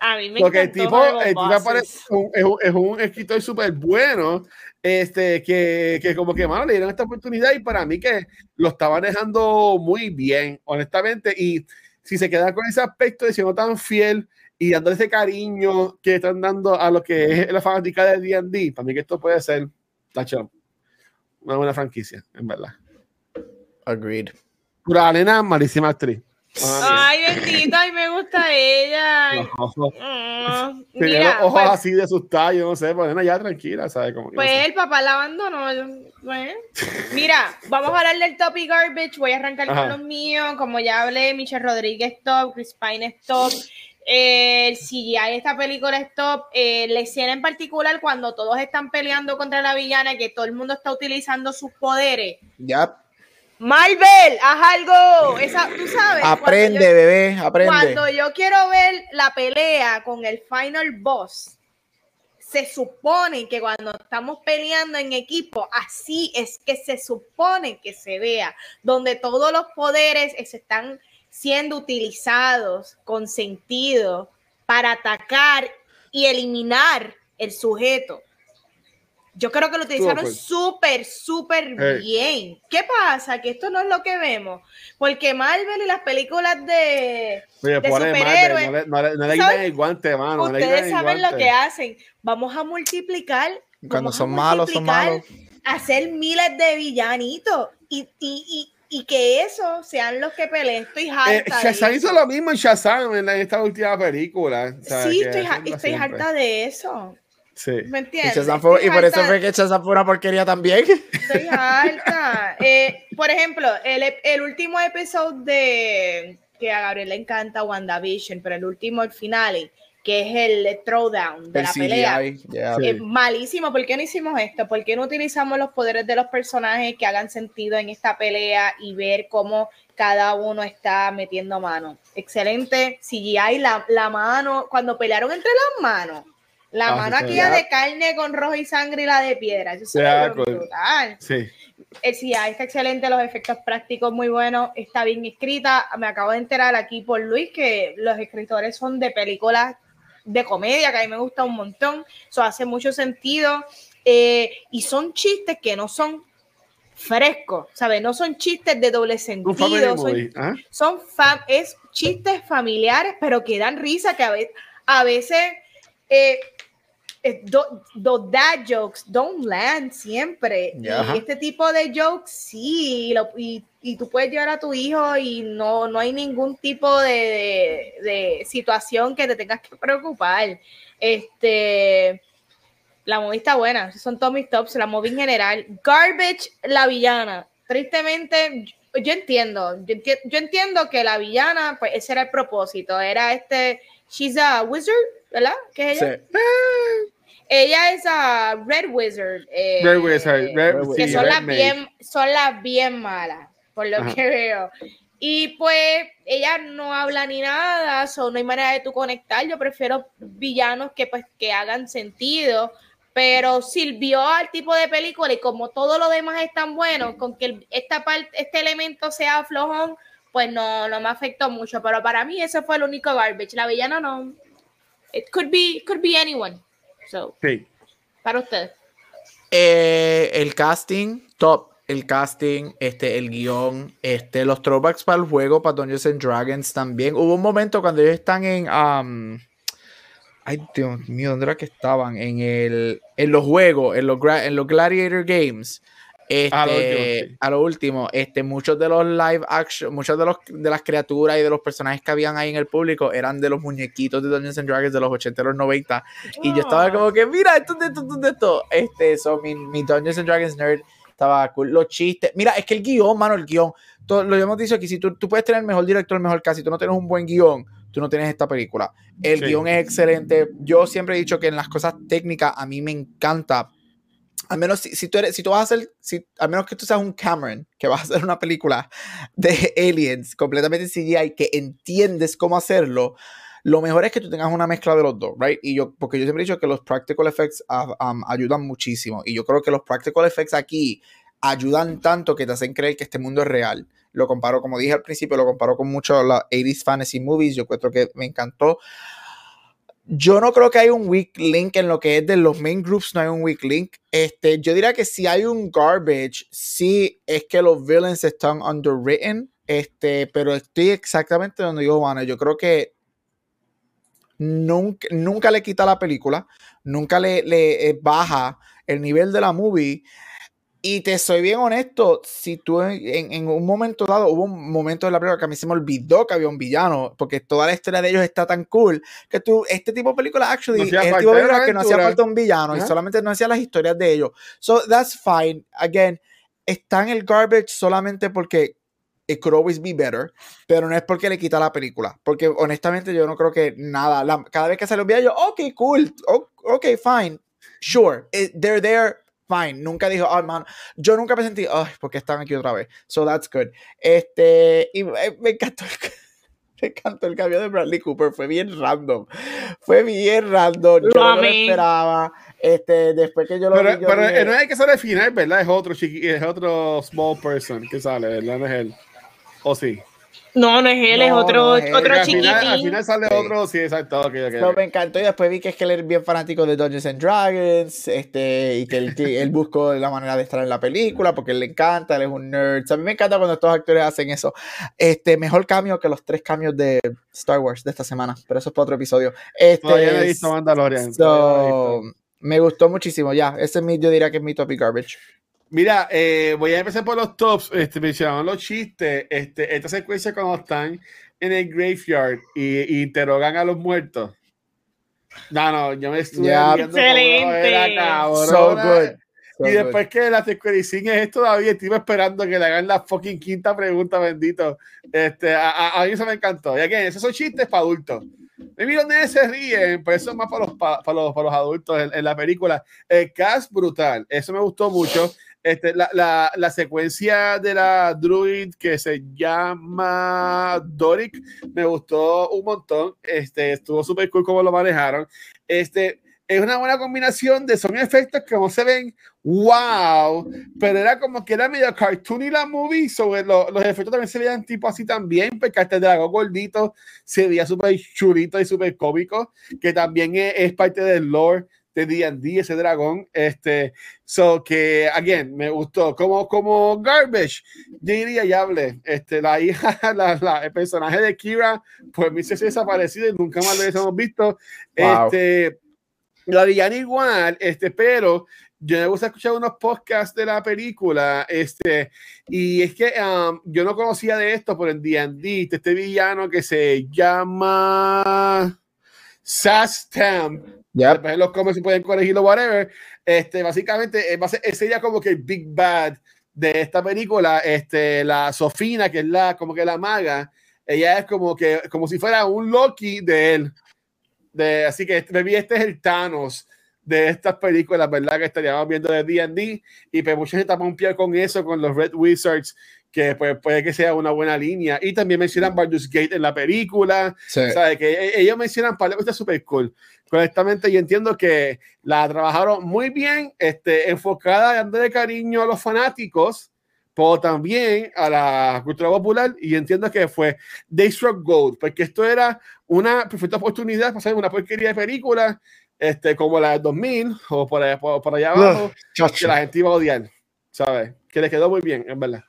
A mí me Porque el tipo, el tipo un- es, un, es un escritor súper bueno, este, que, que como que, mano, le dieron esta oportunidad y para mí que lo está manejando muy bien, honestamente, y si se queda con ese aspecto de siendo tan fiel y dándole ese cariño que están dando a lo que es la fanática de D&D, para mí que esto puede ser, tacho, una buena franquicia, en verdad. Agreed. Pura nena, malísima actriz. Ay, bendito, ay, me gusta ella. Los ojos- Mm, Tenía Mira, los ojos pues, así de asustado, yo no sé, pues nena, ya tranquila, ¿sabes? Como no pues sé. el papá la abandonó. yo- pues. Mira, vamos a hablar del top y garbage. Voy a arrancar Ajá. con los míos. Como ya hablé, Michelle Rodríguez top, Chris Pine es top. Eh, el CGI esta película es top. Eh, la escena en particular, cuando todos están peleando contra la villana, que todo el mundo está utilizando sus poderes. Ya. Marvel, haz algo. Esa, tú sabes. Aprende, yo- bebé, aprende. Cuando yo quiero ver la pelea con el final boss, se supone que cuando estamos peleando en equipo, así es que se supone que se vea, donde todos los poderes se están siendo utilizados con sentido para atacar y eliminar el sujeto. Yo creo que lo utilizaron súper, súper Hey. bien. ¿Qué pasa? Que esto no es lo que vemos. Porque Marvel y las películas de, Oye, de superhéroes. no le, no le, no quitan el guante, mano. no ustedes saben lo que hacen. Vamos a multiplicar. Cuando son malos, son malos. Hacer miles de villanitos y, y, y, y que esos sean los que peleen. Estoy Eh, harta. de Shazam eso. hizo lo mismo en Shazam en, esta última película. o sea, Sí, estoy, ha- estoy harta de eso. Sí. ¿Me Y, entiendes? Shazam fue- y por eso fue que Shazam fue una porquería también. Estoy harta. Eh, por ejemplo, el, el último episodio de que a Gabriel le encanta WandaVision, pero el último, el final, que es el throwdown de El la pelea. Yeah. Sí. Es malísimo. ¿Por qué no hicimos esto? ¿Por qué no utilizamos los poderes de los personajes que hagan sentido en esta pelea y ver cómo cada uno está metiendo mano? Excelente. CGI, la, la mano, cuando pelearon entre las manos, la Ah, mano sí, aquí ya. de carne con rojo y sangre y la de piedra. Eso con- brutal. Sí. El CGI está excelente, los efectos prácticos muy buenos, está bien escrita. Me acabo de enterar aquí por Luis que los escritores son de películas de comedia, que a mí me gusta un montón. Eso hace mucho sentido. Eh, y son chistes que no son frescos, ¿sabes? No son chistes de doble sentido, son, movie. ¿ah? son fam- es chistes familiares, pero que dan risa, que a veces, a veces eh, eh, do- los dad jokes don't land siempre. Ya. Y este tipo de jokes sí, y, lo- y- y tú puedes llevar a tu hijo y no, no hay ningún tipo de, de- de situación que te tengas que preocupar. Este, la movie está buena, esos son todos mis tops, la movie en general. Garbage, la villana. Tristemente, yo, yo entiendo, yo, enti- yo entiendo que la villana, pues ese era el propósito, era este, she's a wizard, ¿verdad? ¿Qué es ella? Sí. Ella es a Red Wizard. eh, Red Wizard, Red- que sí, son Red las Mage. bien, son las bien malas, por lo Ajá. que veo. Y pues ella no habla ni nada, so no hay manera de tú conectar. Yo prefiero villanos que pues que hagan sentido. Pero sirvió al tipo de película y como todo lo demás es tan bueno, con que el- esta parte, este elemento sea flojón, pues no, no me afectó mucho. Pero para mí ese fue el único garbage. La villana no. It could be, could be anyone. So, Sí. para ustedes. Eh, el casting, top. El casting, este, el guion, este, los throwbacks para el juego, para Dungeons and Dragons también. Hubo un momento cuando ellos están en. um, ay, Dios mío, ¿dónde era que estaban? En, el, en los juegos, en los, en los Gladiator Games. Este, A lo último, sí. a lo último, este, muchos de los live action, muchas de, los, de las criaturas y de los personajes que habían ahí en el público eran de los muñequitos de Dungeons and Dragons de los 80 y los 90. Y yo estaba como que, mira, esto es de esto, esto esto. Este, so, mi, mi Dungeons and Dragons nerd estaba cool. Los chistes. Mira, es que el guion, mano, el guion. todo- lo hemos dicho aquí, si tú, tú puedes tener el mejor director, el mejor casi, tú no tienes un buen guion, tú no tienes esta película. El Sí. guion es excelente. Yo siempre he dicho que en las cosas técnicas a mí me encanta. Al menos si, si tú eres, si tú vas a hacer, si, al menos que tú seas un Cameron, que vas a hacer una película de aliens completamente CGI, que entiendes cómo hacerlo, lo mejor es que tú tengas una mezcla de los dos, right? Y yo, porque yo siempre he dicho que los practical effects ah, um, ayudan muchísimo. Y yo creo que los practical effects aquí ayudan tanto que te hacen creer que este mundo es real. Lo comparo, como dije al principio, lo comparo con mucho las 80s fantasy movies. Yo encuentro que me encantó. Yo no creo que hay un weak link en lo que es de los main groups, no hay un weak link. Este, yo diría que si hay un garbage, sí es que los villains están underwritten, este, pero estoy exactamente donde yo, bueno, yo creo que nunca, nunca le quita la película, nunca le, le eh, baja el nivel de la movie. Y te soy bien honesto, si tú en, en, un momento dado, hubo un momento de la película que a mí se me olvidó que había un villano, porque toda la historia de ellos está tan cool, que tú, este tipo de película, actually, no es el tipo de película que no hacía falta un villano, y solamente no hacía las historias de ellos. So, that's fine. Again, está en el garbage solamente porque it could always be better, pero no es porque le quita la película, porque honestamente yo no creo que nada, la, cada vez que sale un villano, yo, ok, cool, ok, fine, sure, it, they're there, fine. Nunca dijo, oh, man, yo nunca me sentí, ay, porque están aquí otra vez. So that's good. Este, y me, me encantó el, me encantó el cambio de Bradley Cooper, fue bien random. Fue bien random, yo no lo esperaba. Este, después que yo lo pero, vi, yo pero dije, no es el que sale al final, ¿verdad? Es otro chiqui, es otro small person que sale, ¿verdad? No es él. ¿O sí? No, no es él, No, es otro, no es él. otro al chiquitín. final, al final sale Sí. otro, sí, exacto. ok, ok, No, ok. me encantó y después vi que es que él es bien fanático de Dungeons and Dragons, este, y que él, que él buscó la manera de estar en la película porque él le encanta, él es un nerd. O sea, a mí me encanta cuando estos actores hacen eso. Este, mejor cambio que los tres cambios de Star Wars de esta semana, pero eso es para otro episodio. Este, Todavía no he visto Mandalorian. so, me gustó muchísimo, ya. Ese es mi, yo diría que es mi topic garbage. Mira, eh, voy a empezar por los tops. Este, mencionaban los chistes. Este, esta secuencia cuando están en el graveyard y, y interrogan a los muertos. No, no, yo me estuve era Excelente. cabrona. So good. So y good. después que la secuencing es todavía, estoy esperando que le hagan la fucking quinta pregunta, bendito. Este, a, a, a mí eso me encantó. Y aquí, esos son chistes para adultos. Maybe los nenes se ríen, pero eso es más para los, pa- para los, para los adultos en, en la película. El cast brutal, eso me gustó mucho. Este, la, la, la secuencia de la druid que se llama Doric me gustó un montón. Este, estuvo súper cool cómo lo manejaron. Este, es una buena combinación de son efectos que no se ven wow, pero era como que era medio cartoony la movie, sobre lo- los efectos también se veían tipo así también, porque hasta el dragón gordito se veía súper chulito y súper cómico, que también es, es parte del lore de D&D, ese dragón, este, so que, again, me gustó, como, como garbage, yo diría, ya hablé, este, la hija, la, la- el personaje de Kira, pues me hizo desaparecido y nunca más lo hemos visto, Wow. este, la villana igual, este, pero yo me gusta escuchar unos podcasts de la película, este, y es que um, yo no conocía de esto por el D&D, este villano que se llama Sastam, Yep. después en los comments pueden corregirlo, whatever, este, básicamente, eh, va a ser- ya como que el Big Bad de esta película, este, la Sofina, que es la, como que la maga, ella es como que, como si fuera un Loki de él, de, así que este, maybe este es el Thanos de estas películas, ¿verdad? Que estaríamos viendo de D&D y pues mucha gente está con eso, con los Red Wizards, que pues puede que sea una buena línea. Y también mencionan Baldur's Gate en la película, Sí. ¿sabes? Que e- ellos mencionan para cosas súper cool. Honestamente, yo entiendo que la trabajaron muy bien, este, enfocada, dándole cariño a los fanáticos, pero también a la cultura popular. Y entiendo que fue They Struck Gold, porque esto era una perfecta oportunidad para hacer una porquería de película, este, como la del 2000 o por allá, por, por allá abajo, que la gente iba a odiar, ¿sabes? Que les quedó muy bien, en verdad.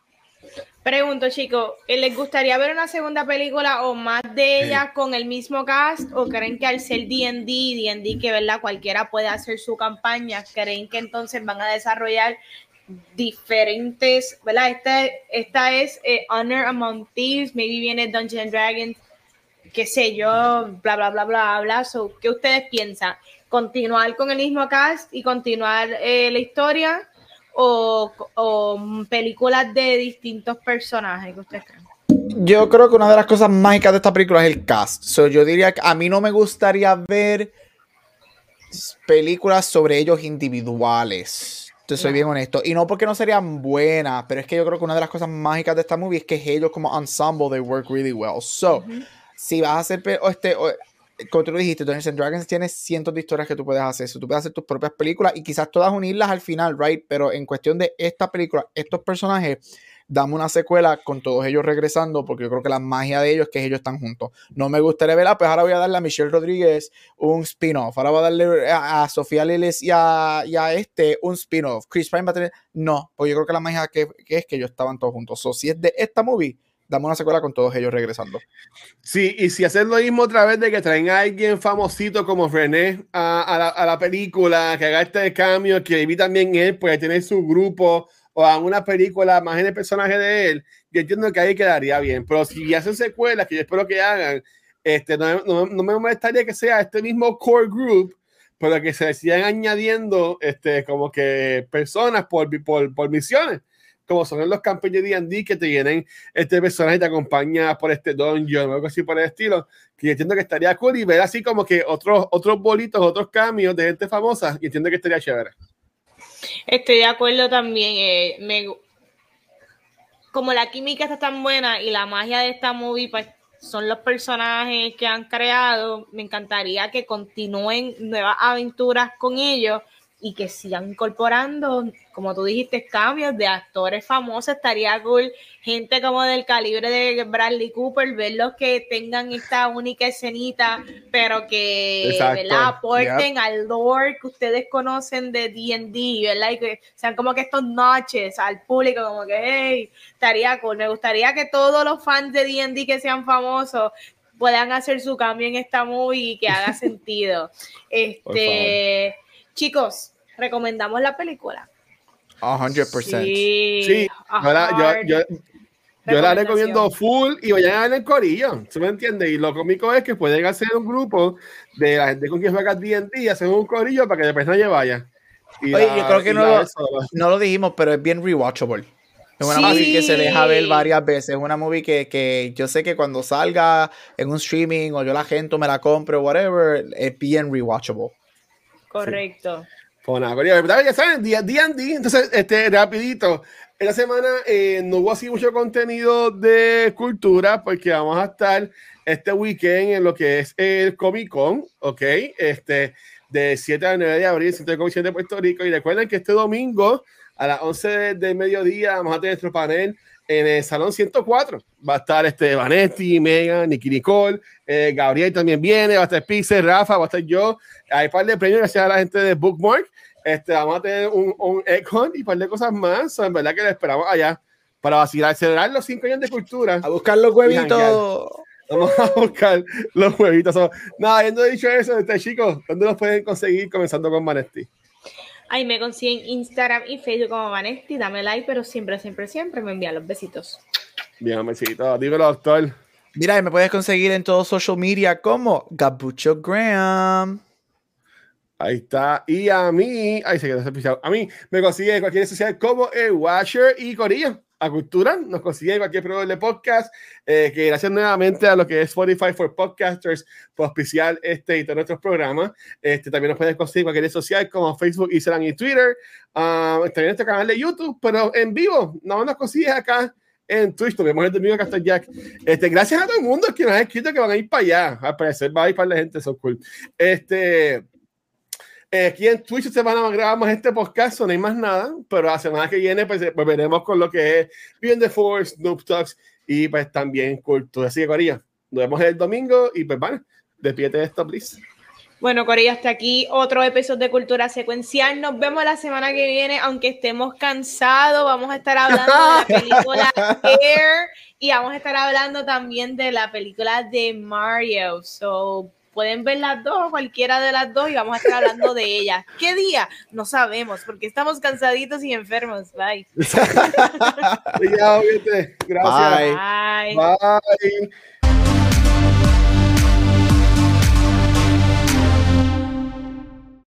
Pregunto, chicos, ¿les gustaría ver una segunda película o más de ellas con el mismo cast? ¿O creen que al ser D&D, D&D que verdad cualquiera puede hacer su campaña, creen que entonces van a desarrollar diferentes, ¿verdad? Esta, esta es eh, Honor Among Thieves, maybe viene Dungeons and Dragons, qué sé yo, bla, bla, bla, bla, bla. So, ¿Qué ustedes piensan? ¿Continuar con el mismo cast y continuar eh, la historia? O, o películas de distintos personajes que ustedes creen? Yo creo que una de las cosas mágicas de esta película es el cast. So, yo diría que a mí no me gustaría ver películas sobre ellos individuales. Te soy No. bien honesto. Y no porque no serían buenas, pero es que yo creo que una de las cosas mágicas de esta movie es que ellos como ensemble, they work really well. So, Ujú. si vas a hacer, este, como tú lo dijiste, Dungeons and Dragons tiene cientos de historias que tú puedes hacer. Tú puedes hacer tus propias películas y quizás todas unirlas al final, right? Pero en cuestión de esta película, estos personajes, dame una secuela con todos ellos regresando, porque yo creo que la magia de ellos es que ellos están juntos. No me gustaría verla, pues ahora voy a darle a Michelle Rodríguez un spin-off. Ahora voy a darle a, Sofía Liles y a, este un spin-off. Chris Pine va a tener. No, porque yo creo que la magia que, es que ellos estaban todos juntos. So, si es de esta movie, dame una secuela con todos ellos regresando. Sí, y si hacen lo mismo otra vez de que traen a alguien famosito como René a, la, película, que haga este cambio, que vi también él, pues tiene su grupo o a una película más en el personaje de él, yo entiendo que ahí quedaría bien. Pero si hacen secuelas, que yo espero que hagan, este, no, no, no me molestaría que sea este mismo core group, pero que se sigan añadiendo este, como que personas por, por, por misiones como son los campeones de D&D que te vienen este personaje te acompaña por este dungeon o algo así por el estilo, que yo entiendo que estaría cool y ver así como que otros, otros bolitos, otros cambios de gente famosa, y entiendo que estaría chévere. Estoy de acuerdo también. Eh, como la química está tan buena y la magia de esta movie pues, son los personajes que han creado, me encantaría que continúen nuevas aventuras con ellos y que sigan incorporando, como tú dijiste, cambios de actores famosos, estaría cool, gente como del calibre de Bradley Cooper, verlos que tengan esta única escenita, pero que aporten al lore que ustedes conocen de D&D, ¿verdad? Y que sean como que estos noches al público, como que, hey, estaría cool, me gustaría que todos los fans de D&D que sean famosos puedan hacer su cambio en esta movie y que haga sentido. Este, chicos, recomendamos la película. 100%. Sí, sí yo, yo, la recomiendo full y vayan a ver el corillo, ¿se me entiende? Y lo cómico es que pueden hacer un grupo de la gente con quien juega D&D y hacer un corillo para que después nadie vaya. Oye, yo creo que no lo, no lo, dijimos, pero es bien rewatchable. Es una movie que se deja ver varias veces. Es una movie que, que, yo sé que cuando salga en un streaming o yo la gente me la compro o whatever, es bien rewatchable. Correcto. Pues ya saben, D&D. Entonces, este, rapidito. Esta semana eh, no hubo así mucho contenido de cultura porque vamos a estar este weekend en lo que es el Comic Con, ¿ok? Este, de 7 a 9 de abril, Centro de Comisión de Puerto Rico. Y recuerden que este domingo a las 11 del mediodía vamos a tener nuestro panel en el Salón 104. Va a estar este Vanetti, Megan, Nicky Nicole, eh, Gabriel también viene, va a estar Pixel, Rafa, va a estar yo. Hay un par de premios gracias a la gente de Bookmark. Este, vamos a tener un, un Econ y un par de cosas más. en verdad que le esperamos allá para vacilar, celebrar los cinco años de cultura. A buscar los huevitos. Vamos a buscar los huevitos. Nada, habiendo dicho eso, este, chicos, ¿dónde los pueden conseguir comenzando con Vanetti? Ahí me consiguen Instagram y Facebook como Vanetti. Dame like, pero siempre, siempre, siempre me envían los besitos. Bien, besitos. Dímelo, doctor. Mira, me puedes conseguir en todo social media como Gabucho Graham. Ahí está. Y a mí, ahí se quedó A mí me consigue en cualquier social como el Washer y Corillo. A Cultura nos consigue en cualquier programa de podcast. Eh, que gracias nuevamente a lo que es Spotify for Podcasters por auspiciar este y todos nuestros programas. Este, también nos puedes conseguir cualquier red social como Facebook, Instagram y Twitter. Uh, también este canal de YouTube, pero en vivo. No nos consigues acá en Twitch. Tuvimos el domingo Castle Jack. Este, gracias a todo el mundo que nos ha escrito que van a ir para allá. Al parecer va a ir para la gente, son cool. Este. Eh, aquí en Twitch esta semana grabamos este podcast, no hay más nada, pero la semana que viene pues, pues veremos con lo que es Bien the Force, Noob Talks y pues también Cultura. Así que, Corilla, nos vemos el domingo y pues vale, despídete de esto, please. Bueno, Corilla, hasta aquí otro episodio de Cultura Secuencial. Nos vemos la semana que viene, aunque estemos cansados. Vamos a estar hablando de la película Air y vamos a estar hablando también de la película de Mario. So, pueden ver las dos, cualquiera de las dos, y vamos a estar hablando de ellas. ¿Qué día? No sabemos, porque estamos cansaditos y enfermos. Bye. Gracias. Bye. Bye.